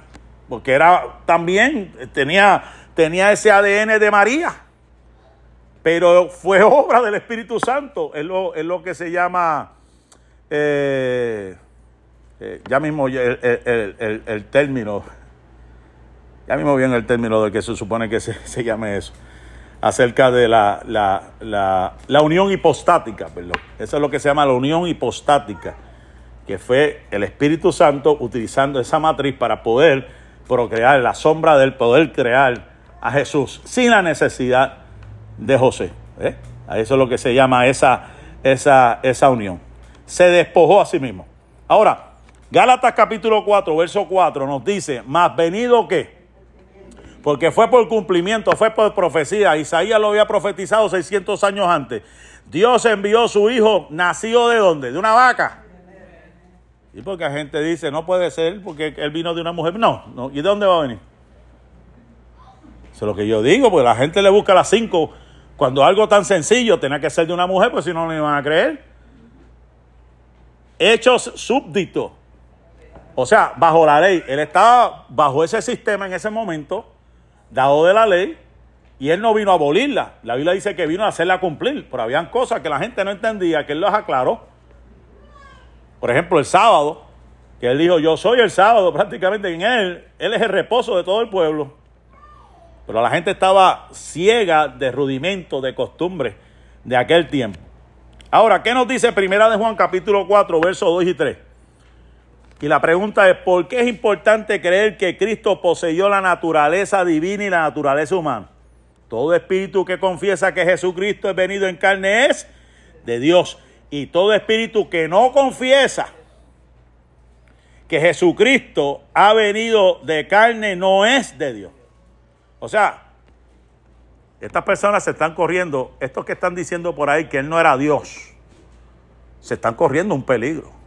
porque era también, tenía, tenía ese ADN de María pero fue obra del Espíritu Santo. Es lo, es lo que se llama, eh, eh, ya mismo el, el- el- el- término, ya mismo bien el término del que se supone que se, se llame eso, acerca de la, la, la, la unión hipostática, perdón. Eso es lo que se llama la unión hipostática, que fue el Espíritu Santo utilizando esa matriz para poder procrear, la sombra del poder crear a Jesús sin la necesidad de José. ¿eh? Eso es lo que se llama esa, esa, esa unión. Se despojó a sí mismo. Ahora, Gálatas capítulo 4, verso 4 nos dice, más venido que, porque fue por cumplimiento, fue por profecía, Isaías lo había profetizado 600 años antes. Dios envió su hijo, nacido de dónde? De una vaca. Y porque la gente dice, no puede ser porque él vino de una mujer. No. ¿Y de dónde va a venir? Eso es lo que yo digo, porque la gente le busca las cinco. Cuando algo tan sencillo tenía que ser de una mujer, pues si no, no iban a creer. Hechos súbditos. O sea, bajo la ley. Él estaba bajo ese sistema en ese momento, dado de la ley, y él no vino a abolirla. La Biblia dice que vino a hacerla cumplir, pero habían cosas que la gente no entendía, que él las aclaró. Por ejemplo, el sábado, que él dijo, yo soy el sábado, [laughs] prácticamente en él, él es el reposo de todo el pueblo. Pero la gente estaba ciega de rudimentos, de costumbres de aquel tiempo. Ahora, ¿qué nos dice Primera de Juan capítulo 4, versos 2 y 3? Y la pregunta es, ¿por qué es importante creer que Cristo poseyó la naturaleza divina y la naturaleza humana? Todo espíritu que confiesa que Jesucristo es venido en carne es de Dios. Y todo espíritu que no confiesa que Jesucristo ha venido de carne no es de Dios. O sea, estas personas se están corriendo, estos que están diciendo por ahí que Él no era Dios, se están corriendo un peligro.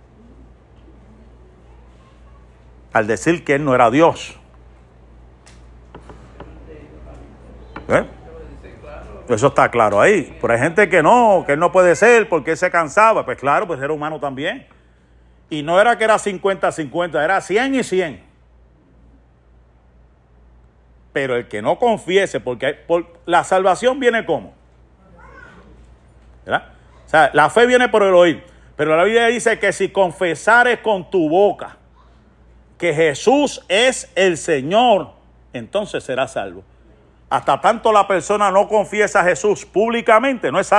Al decir que Él no era Dios. ¿Eh? Eso está claro ahí. Pero hay gente que no, que Él no puede ser porque Él se cansaba. Pues claro, pues era humano también. Y no era que era 50-50, era 100 y 100. Pero el que no confiese, porque la salvación viene como. ¿Verdad? O sea, la fe viene por el oír. Pero la Biblia dice que si confesares con tu boca que Jesús es el Señor, entonces serás salvo. Hasta tanto la persona no confiesa a Jesús públicamente, no es salvo.